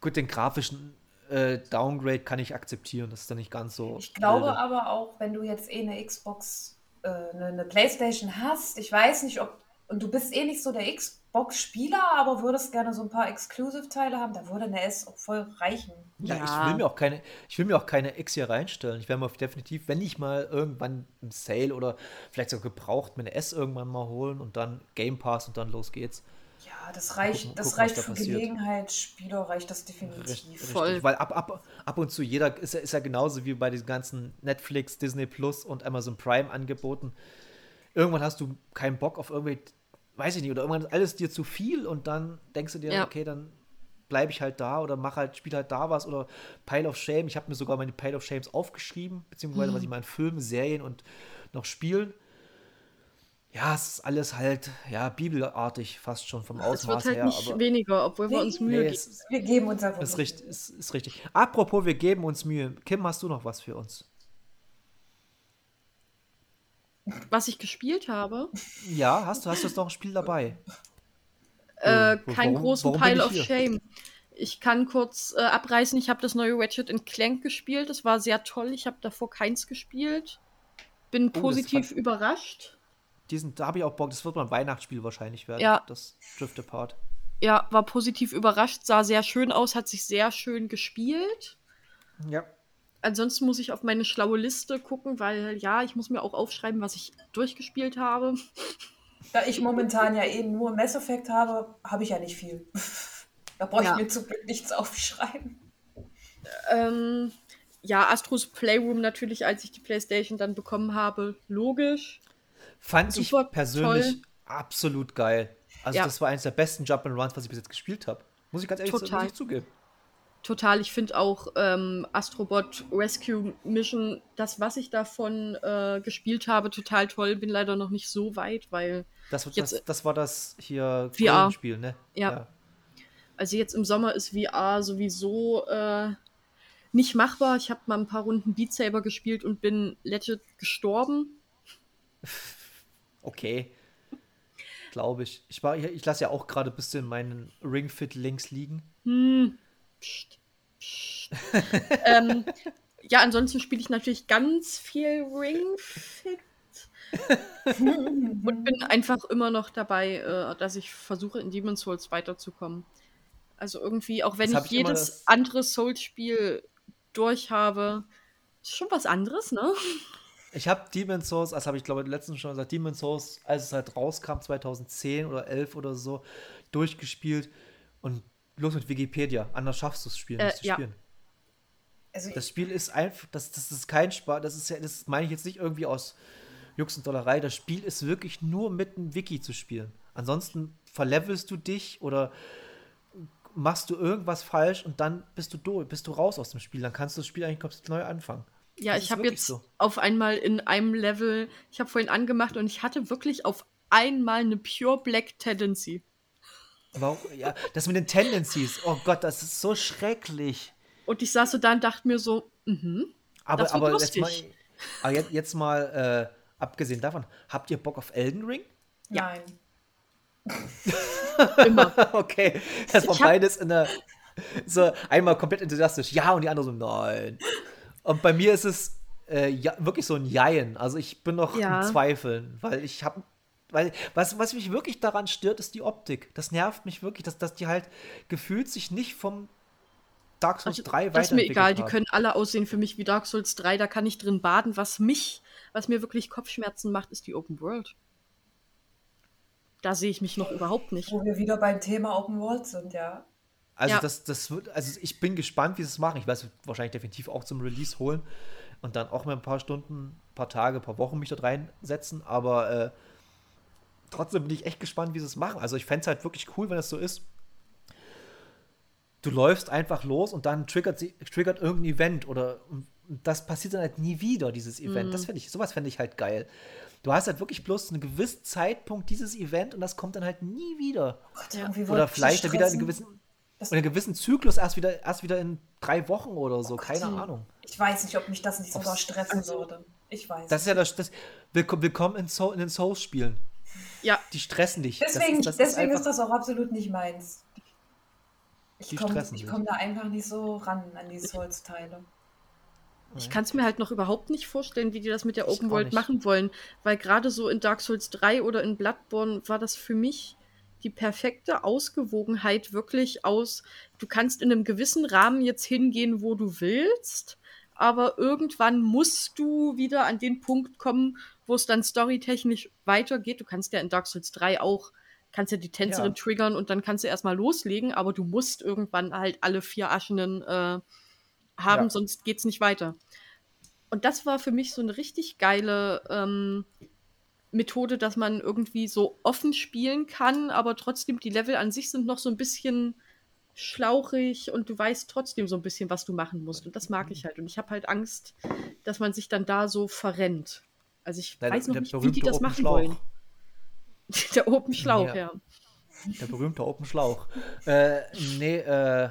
gut, den grafischen äh, Downgrade kann ich akzeptieren. Das ist dann nicht ganz so. Ich glaube wilde. aber auch, wenn du jetzt eh eine Xbox, äh, eine, eine Playstation hast, ich weiß nicht, ob. Und du bist eh nicht so der Xbox-Spieler, aber würdest gerne so ein paar Exclusive-Teile haben, da würde eine S auch voll reichen. Ja, Ja. ich will mir auch keine, ich will mir auch keine X hier reinstellen. Ich werde mir definitiv, wenn ich mal irgendwann im Sale oder vielleicht sogar gebraucht, mir eine S irgendwann mal holen und dann Game Pass und dann los geht's. Ja, das reicht, Gucken- das gucken, reicht da für passiert. Gelegenheitsspieler, reicht das Richtig, definitiv. richtig. Voll. Weil ab, ab, ab und zu jeder ist ja, ist ja genauso wie bei diesen ganzen Netflix, Disney Plus und Amazon Prime Angeboten. Irgendwann hast du keinen Bock auf irgendwie, weiß ich nicht, oder irgendwann ist alles dir zu viel und dann denkst du dir, Ja. okay, dann bleibe ich halt da oder mach halt, spiel halt da was oder Pile of Shame. Ich habe mir sogar meine Pile of Shames aufgeschrieben, beziehungsweise was ich mal in Filmen, Serien und noch Spielen. Ja, es ist alles halt, ja, bibelartig fast schon vom Es wird Ausmaß halt her. nicht aber weniger, obwohl wir uns Mühe nee, geben. Wir geben uns einfach. ist, richtig, ist, ist richtig. Apropos, wir geben uns Mühe. Kim, hast du noch was für uns? Was ich gespielt habe, Ja, hast du hast du jetzt noch ein Spiel dabei? äh, keinen warum- großen warum Pile of hier? Shame. Ich kann kurz äh, abreißen, ich habe das neue Ratchet Clank gespielt. Das war sehr toll. Ich habe davor keins gespielt. Bin Oh, positiv überrascht. Diesen, da habe ich auch Bock. Das wird mal ein Weihnachtsspiel wahrscheinlich werden. Ja. Das Drift Apart. Ja, war positiv überrascht, sah sehr schön aus, hat sich sehr schön gespielt. Ja. ansonsten muss ich auf meine schlaue Liste gucken, weil ja, ich muss mir auch aufschreiben, was ich durchgespielt habe. Da ich momentan ja eben nur Mass Effect habe, habe ich ja nicht viel. Da brauche ich Ja. mir zum Glück nichts aufschreiben. Ähm, ja, Astros Playroom natürlich, als ich die Playstation dann bekommen habe, logisch. Fand Super ich persönlich toll. absolut geil. Also Ja. das war eines der besten Jump'n'Runs, was ich bis jetzt gespielt habe. Muss ich ganz ehrlich Total. zugeben. Total, ich finde auch ähm, Astrobot Rescue Mission, das, was ich davon äh, gespielt habe, total toll. Bin leider noch nicht so weit, weil, Das, das, Jetzt- das war das hier VR. Spiel, ne? Ja. also jetzt im Sommer ist VR sowieso äh, nicht machbar. Ich habe mal ein paar Runden Beat Saber gespielt und bin legit gestorben. Okay. Glaube ich. Ich, war- ich lasse ja auch gerade ein bisschen meinen Ring Fit links liegen. Hm. Psst. Psst. ähm, ja, ansonsten spiele ich natürlich ganz viel Ring Fit. und bin einfach immer noch dabei, äh, dass ich versuche, in Demon's Souls weiterzukommen. Also irgendwie, auch wenn hab ich ich jedes das- andere Souls-Spiel durch habe, ist schon was anderes, ne? Ich habe Demon's Souls, das habe ich glaube ich letztens schon gesagt, Demon's Souls, als es halt rauskam, 2010 oder 11 oder so, durchgespielt und los mit Wikipedia. Anders schaffst du es spielen, Äh, nicht zu ja. spielen. Also Das Spiel ist einfach, das, das ist kein Spaß, das ist ja, das meine ich jetzt nicht irgendwie aus Jux und Dollerei. Das Spiel ist wirklich nur mit einem Wiki zu spielen. Ansonsten verlevelst du dich oder machst du irgendwas falsch und dann bist du durch, bist du raus aus dem Spiel. Dann kannst du das Spiel eigentlich komplett neu anfangen. Ja, Das ich habe jetzt so. auf einmal in einem Level, ich habe vorhin angemacht und ich hatte wirklich auf einmal eine Pure Black Tendency. Warum? Ja, das mit den Tendencies. Oh Gott, das ist so schrecklich. Und ich saß so da und dachte mir so, mhm. Aber, Das wird aber, jetzt mal, lustig. aber jetzt, jetzt mal, äh, abgesehen davon, habt ihr Bock auf Elden Ring? Nein. Immer. okay, das war beides in der. So, einmal komplett enthusiastisch, ja, und die andere so, nein. Und bei mir ist es äh, ja, wirklich so ein Jein. Also ich bin noch Ja. im Zweifeln, weil ich habe. Weil, was, was mich wirklich daran stört, ist die Optik. Das nervt mich wirklich, dass, dass die halt gefühlt sich nicht vom Dark Souls 3 Also, das ist mir weiterentwickelt egal, die haben. können alle aussehen für mich wie Dark Souls 3, da kann ich drin baden. Was mich, was mir wirklich Kopfschmerzen macht, ist die Open World. Da sehe ich mich noch überhaupt nicht. Wo wir wieder beim Thema Open World sind, ja. Also Ja. das, das wird, also ich bin gespannt, wie sie es machen. Ich werde es wahrscheinlich definitiv auch zum Release holen und dann auch mal ein paar Stunden, ein paar Tage, ein paar Wochen mich dort reinsetzen. Aber äh, trotzdem bin ich echt gespannt, wie sie es machen. Also ich fände es halt wirklich cool, wenn es so ist. Du läufst einfach los und dann triggert, sie, triggert irgendein Event oder das passiert dann halt nie wieder, dieses Event. Mhm. Das finde ich, sowas fände ich halt geil. Du hast halt wirklich bloß einen gewissen Zeitpunkt dieses Event und das kommt dann halt nie wieder. Gott, Ja. irgendwie Oder vielleicht wieder einen gewissen, Das- einen gewissen Zyklus erst wieder, erst wieder in drei Wochen oder so, keine Gott. Ahnung. Ich weiß nicht, ob mich das nicht sogar stressen also- würde. Ich weiß. Das ist ja das, das Willkommen, in, Soul, in den Souls-Spielen. Ja, Die stressen dich. Das deswegen ist, das deswegen ist, einfach- das auch absolut nicht meins. Ich Die komme komm da einfach nicht so ran an die Souls-Teile. ich kann es mir halt noch überhaupt nicht vorstellen, wie die das mit der Open World nicht. machen wollen. Weil gerade so in Dark Souls 3 oder in Bloodborne war das für mich die perfekte Ausgewogenheit wirklich aus, du kannst in einem gewissen Rahmen jetzt hingehen, wo du willst, aber irgendwann musst du wieder an den Punkt kommen, wo es dann storytechnisch weitergeht. Du kannst ja in Dark Souls 3 auch, kannst ja die Tänzerin Ja. triggern und dann kannst du erstmal loslegen, aber du musst irgendwann halt alle vier Aschenen äh, haben, Ja. sonst geht's nicht weiter. Und das war für mich so eine richtig geile ähm, Methode, dass man irgendwie so offen spielen kann, aber trotzdem die Level an sich sind noch so ein bisschen schlauchig und du weißt trotzdem so ein bisschen, was du machen musst. Und das mag ich halt. Und ich habe halt Angst, dass man sich dann da so verrennt. Also ich Der- weiß noch nicht, wie die das machen Schlauch. wollen. Der Open Schlauch, Ja. ja. Der berühmte Open Schlauch. äh, nee, äh,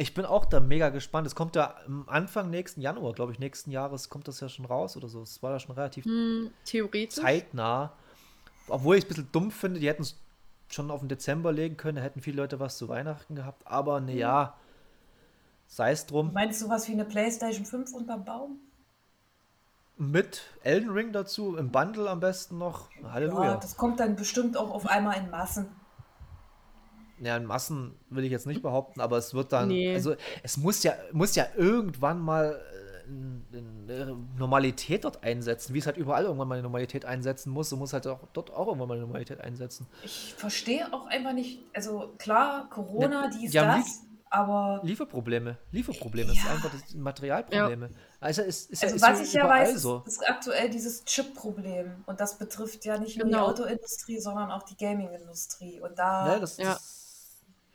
ich bin auch da mega gespannt. Es kommt ja am Anfang nächsten Januar, glaube ich, nächsten Jahres kommt das ja schon raus oder so. Es war ja schon relativ Hm, theoretisch. zeitnah. Obwohl ich es ein bisschen dumm finde, die hätten es schon auf den Dezember legen können, da hätten viele Leute was zu Weihnachten gehabt. Aber ne, ja, sei es drum. Meinst du was wie eine Playstation 5 unterm Baum? Mit Elden Ring dazu, im Bundle am besten noch. Halleluja. Ja, das kommt dann bestimmt auch auf einmal in Massen. Ja, in Massen will ich jetzt nicht behaupten, aber es wird dann, Nee. also es muss ja, muss ja irgendwann mal äh, eine Normalität dort einsetzen, wie es halt überall irgendwann mal eine Normalität einsetzen muss, so muss halt auch dort auch irgendwann mal eine Normalität einsetzen. Ich verstehe auch einfach nicht, also klar, Corona, Ne, dies, die das, aber Lieferprobleme, Lieferprobleme, das ist Ja. einfach das Materialprobleme. Also es ist, ja- also ist was so ich ja weiß, so. ist, ist aktuell dieses Chip-Problem und das betrifft ja nicht nur Genau. die Autoindustrie, sondern auch die Gaming-Industrie und da, Ne, das, Ja. das,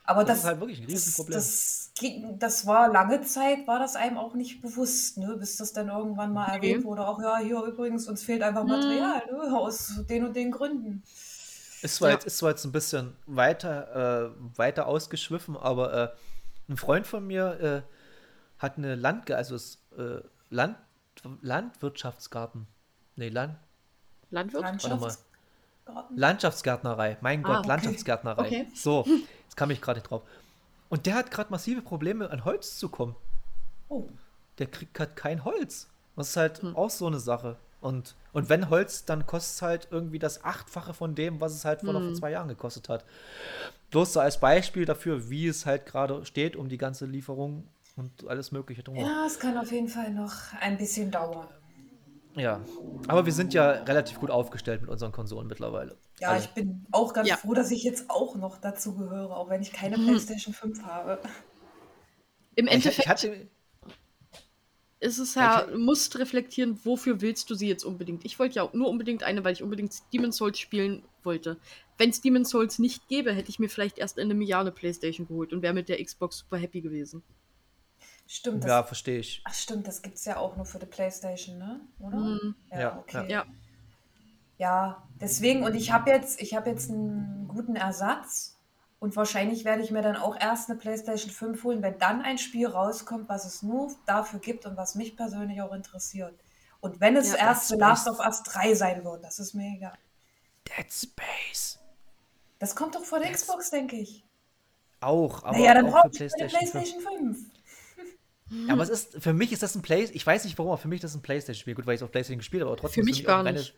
aber das das, ist halt wirklich ein Riesenproblem. Das, das, ging, das war lange Zeit, war das einem auch nicht bewusst, ne? bis das dann irgendwann mal Nee. erwähnt wurde, auch ja, hier übrigens, uns fehlt einfach Hm. Material, ne? aus den und den Gründen. Ist zwar, Ja. jetzt, ist zwar jetzt ein bisschen weiter, äh, weiter ausgeschwiffen, aber äh, ein Freund von mir äh, hat eine Land, also es, äh, Land, Landwirtschaftsgarten. Nee, Land, Landwirt? Landschaftsgarten. Landschaftsgärtnerei. Mein Ah, Gott, okay. Landschaftsgärtnerei. Okay. So, jetzt kam ich gerade nicht drauf. Und der hat gerade massive Probleme, an Holz zu kommen. Oh. Der kriegt halt kein Holz. Das ist halt Hm. auch so eine Sache. Und, und wenn Holz, dann kostet es halt irgendwie das Achtfache von dem, was es halt vor, noch vor Hm. zwei Jahren gekostet hat. Bloß so als Beispiel dafür, wie es halt gerade steht um die ganze Lieferung und alles Mögliche drumherum. Ja, es kann auf jeden Fall noch ein bisschen dauern. Ja. Aber wir sind ja relativ gut aufgestellt mit unseren Konsolen mittlerweile. Ja, Also, ich bin auch ganz Ja. froh, dass ich jetzt auch noch dazu gehöre, auch wenn ich keine Mhm. PlayStation 5 habe. Im ich, ich Endeffekt hatte, ist es Ja, ich- du musst reflektieren, wofür willst du sie jetzt unbedingt? Ich wollte ja auch nur unbedingt eine, weil ich unbedingt Demon's Souls spielen wollte. Wenn es Demon's Souls nicht gäbe, hätte ich mir vielleicht erst in einem Jahr eine Playstation geholt und wäre mit der Xbox super happy gewesen. Stimmt, das, ja, verstehe ich. ach stimmt, das gibt es ja auch nur für die PlayStation, ne? Oder? Mhm. Ja, Ja, okay. Ja. Ja, deswegen, und ich habe jetzt, ich habe jetzt einen guten Ersatz und wahrscheinlich werde ich mir dann auch erst eine PlayStation 5 holen, wenn dann ein Spiel rauskommt, was es nur dafür gibt und was mich persönlich auch interessiert. Und wenn es Ja, erst The Last of Us 3 sein wird, das ist mir egal. Dead Space. Das kommt doch vor der Xbox, denke ich. Auch, aber naja, dann auch brauche für ich eine PlayStation 5. PlayStation 5. Ja, aber es ist, für mich ist das ein Play, ich weiß nicht warum, aber für mich ist das ein Playstation-Spiel. Gut, weil ich es auf Playstation gespielt habe, aber trotzdem. Für mich gar nicht.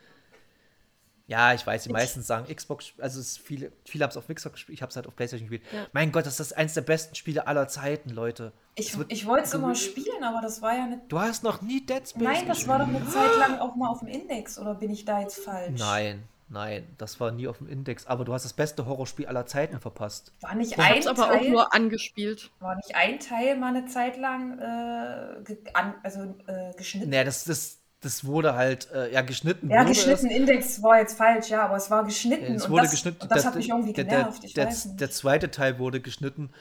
Ja, ich weiß, die meisten sagen Xbox, also viele, viele haben es auf Xbox gespielt, ich habe es halt auf Playstation gespielt. Ja. Mein Gott, das ist eins der besten Spiele aller Zeiten, Leute. Ich, ich wollte es immer spielen, aber das war ja nicht. Du hast noch nie Dead Space Nein, das gespielt. war doch eine Zeit lang auch mal auf dem Index, oder bin ich da jetzt falsch? Nein, nein, das war nie auf dem Index, aber du hast das beste Horrorspiel aller Zeiten verpasst. War nicht Ich ein hab's aber Teil, auch nur angespielt. war nicht ein Teil mal eine Zeit lang äh, ge an, also, äh, geschnitten? Nee, das, das, das wurde halt, äh, ja, geschnitten Ja, geschnitten Index war jetzt falsch, ja, aber es war geschnitten. Es und wurde das, geschnitten. Und das der- hat mich irgendwie der, der, genervt, ich der, weiß nicht. der zweite Teil wurde geschnitten,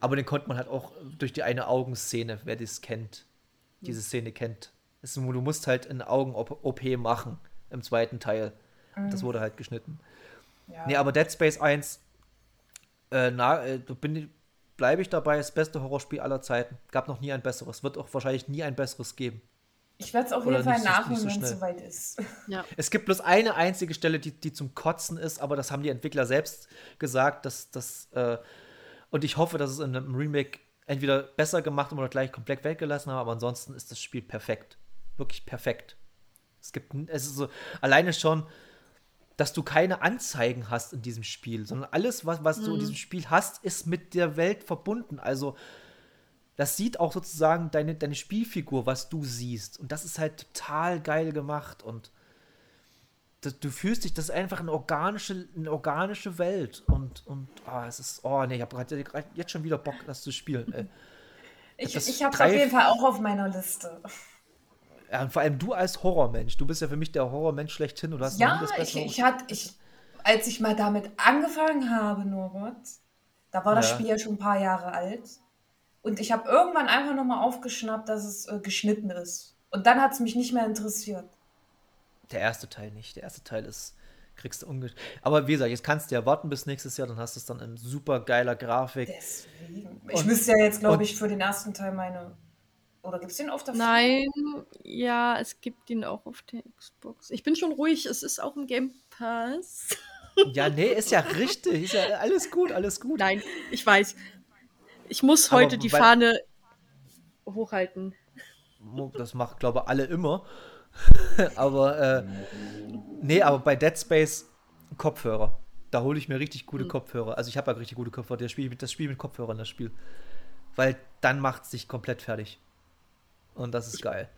aber den konnte man halt auch durch die eine Augenszene, wer das kennt, diese Szene kennt. Das du musst halt eine Augen-OP machen im zweiten Teil. Das wurde halt geschnitten. ja. Nee, aber Dead Space 1, äh, na, äh, da bin ich- bleibe ich dabei, das beste Horrorspiel aller Zeiten. Gab noch nie ein besseres. Wird auch wahrscheinlich nie ein besseres geben. ich werde es auf jeden Fall so- nachholen, so wenn es soweit ist. Ja. Es gibt bloß eine einzige Stelle, die, die zum Kotzen ist, aber das haben die Entwickler selbst gesagt, dass das äh, und ich hoffe, dass es in einem Remake entweder besser gemacht haben oder gleich komplett weggelassen haben, aber ansonsten ist das Spiel perfekt. Wirklich perfekt. Es gibt, es ist so, alleine schon, dass du keine Anzeigen hast in diesem Spiel, sondern alles, was, was du in diesem Spiel hast, ist mit der Welt verbunden. Also, das sieht auch sozusagen deine, deine Spielfigur, was du siehst. Und das ist halt total geil gemacht. Und das, du fühlst dich, das ist einfach eine organische, eine organische Welt. Und, und ah, es ist, oh nee, ich habe gerade jetzt schon wieder Bock, das zu spielen. Ich, Das ich habe es auf jeden Fall auch auf meiner Liste. Ja, und vor allem du als Horrormensch. Du bist ja für mich der Horrormensch schlechthin. Und du hast Ja, das ich, ich hatte, ich, als ich mal damit angefangen habe, Norbert, da war das Ja. Spiel ja schon ein paar Jahre alt. Und ich habe irgendwann einfach nochmal aufgeschnappt, dass es äh, geschnitten ist. Und dann hat es mich nicht mehr interessiert. Der erste Teil nicht. Der erste Teil ist, kriegst du unge... Aber wie gesagt, jetzt kannst du ja warten bis nächstes Jahr, dann hast du es dann in super geiler Grafik. Deswegen. Ich Und- müsste ja jetzt, glaube ich, für den ersten Teil meine. Oder gibt es den auf der Nein, ja, es gibt ihn auch auf der Xbox. Ich bin schon ruhig, es ist auch im Game Pass. Ja, nee, ist ja richtig. Ist ja alles gut, alles gut. Nein, ich weiß. Ich muss Aber heute die Fahne hochhalten. Das macht, glaube ich, alle immer. aber, äh, nee, aber bei Dead Space Kopfhörer. Da hole ich mir richtig gute Kopfhörer. Also ich habe ja richtig gute Kopfhörer. Das Spiel, das Spiel mit Kopfhörern, das Spiel. Weil dann macht es sich komplett fertig. Und das ist geil.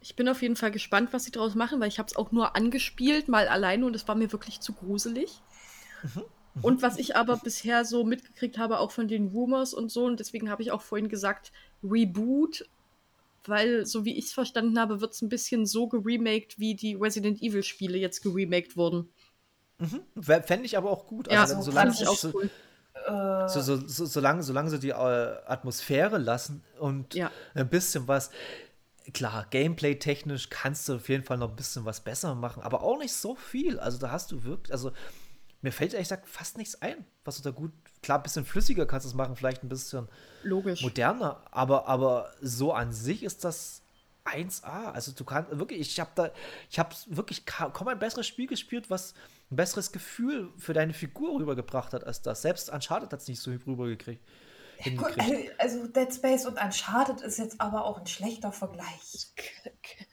Ich bin auf jeden Fall gespannt, was sie daraus machen, weil ich habe es auch nur angespielt, mal alleine und es war mir wirklich zu gruselig. Und was ich aber bisher so mitgekriegt habe, auch von den Rumors und so, und deswegen habe ich auch vorhin gesagt, Reboot, weil, so wie ich es verstanden habe, wird es ein bisschen so geremaked, wie die Resident Evil-Spiele jetzt geremaked wurden. Mhm. Fände ich aber auch gut. Ja, Also, so solange, ich auch so, cool. Äh, so, so, so, solange, solange sie die äh, Atmosphäre lassen und Ja. ein bisschen was. Klar, Gameplay-technisch kannst du auf jeden Fall noch ein bisschen was besser machen, aber auch nicht so viel. Also da hast du wirklich, also mir fällt ehrlich gesagt fast nichts ein, was du da gut, klar, ein bisschen flüssiger kannst du es machen, vielleicht ein bisschen Logisch. moderner, aber, aber so an sich ist das 1A. Also du kannst wirklich, ich habe da, ich habe wirklich ka- kaum ein besseres Spiel gespielt, was ein besseres Gefühl für deine Figur rübergebracht hat als das. Selbst Uncharted hat es nicht so rübergekriegt. gut, hingekriegt. also Dead Space und Uncharted ist jetzt aber auch ein schlechter Vergleich.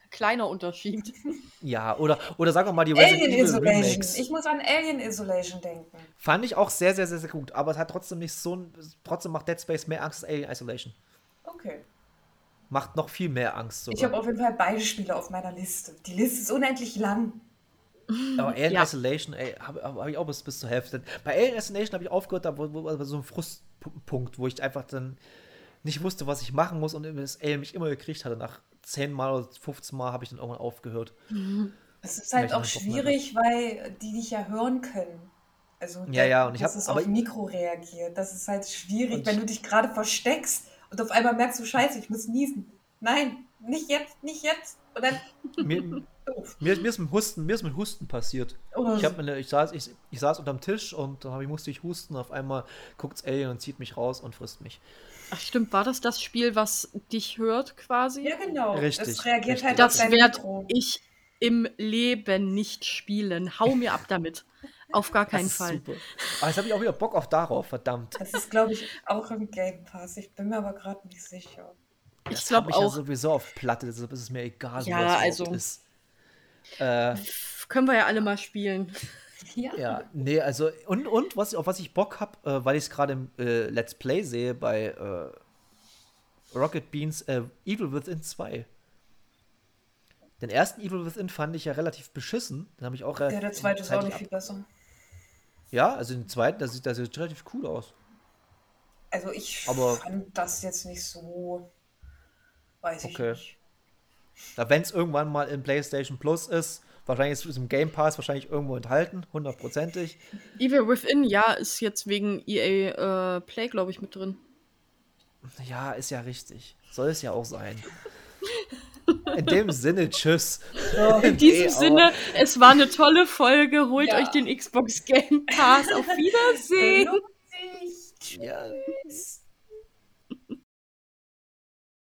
Kleiner Unterschied. Ja, oder, oder sagen wir mal die Resident Alien Evil Isolation. Remakes. Ich muss an Alien Isolation denken. Fand ich auch sehr, sehr, sehr, sehr gut. Aber es hat trotzdem nicht so ein, trotzdem macht Dead Space mehr Angst als Alien Isolation. Okay. Macht noch viel mehr Angst sogar. Ich habe auf jeden Fall beide Spiele auf meiner Liste. Die Liste ist unendlich lang. Aber Alien Ja. Isolation, ey, habe hab, hab ich auch bis, bis zur Hälfte. Bei Alien Isolation habe ich aufgehört, da wo so ein Frustpunkt, wo ich einfach dann nicht wusste, was ich machen muss und das Alien mich immer gekriegt hatte. Nach 10 Mal oder 15 Mal habe ich dann irgendwann aufgehört. Es ist halt auch schwierig, weil die dich ja hören können. Also, Ja, ja, und ich das hab- ist aber- auf Mikro reagiert. Das ist halt schwierig, wenn du dich gerade versteckst und auf einmal merkst du, Scheiße, ich muss niesen. Nein, nicht jetzt, nicht jetzt. Und dann Mir, mir, mir, ist mit Husten, mir ist mit Husten passiert. Oder Ich, hab meine, ich, saß, ich, ich saß unterm Tisch und dann hab ich, musste ich husten. Auf einmal guckt's Alien und zieht mich raus und frisst mich. Ach stimmt, war das das Spiel, was dich hört quasi? ja, genau. Richtig, Es reagiert richtig. halt auf Das werde ich im Leben nicht spielen. Hau mir ab damit. Auf gar Das keinen ist Fall. super. Aber jetzt habe ich auch wieder Bock auf darauf, verdammt. Das ist, glaube ich, auch im Game Pass. Ich bin mir aber gerade nicht sicher. Ich Das glaube ich ja auch. sowieso auf Platte, deshalb ist es mir egal, Ja, wo das also- ist. Äh, Können wir ja alle mal spielen. Ja. ja, nee, also und, und was, auf was ich Bock habe, äh, weil ich es gerade im äh, Let's Play sehe bei äh, Rocket Beans äh, Evil Within 2. Den ersten Evil Within fand ich ja relativ beschissen. Den habe ich auch Ja, der zweite ist auch nicht viel besser. Ja, also den zweiten, das sieht, das sieht relativ cool aus. Also ich Aber- fand das jetzt nicht so. Weiß ich Okay. nicht. Da wenn es irgendwann mal im PlayStation Plus ist, wahrscheinlich ist es im Game Pass wahrscheinlich irgendwo enthalten, hundertprozentig. Evil Within, ja, ist jetzt wegen EA äh, Play, glaube ich, mit drin. Ja, ist ja richtig. Soll es ja auch sein. In dem Sinne, tschüss. In diesem Nee, aber- Sinne, es war eine tolle Folge. Holt Ja. euch den Xbox Game Pass. Auf Wiedersehen. Ja. Tschüss.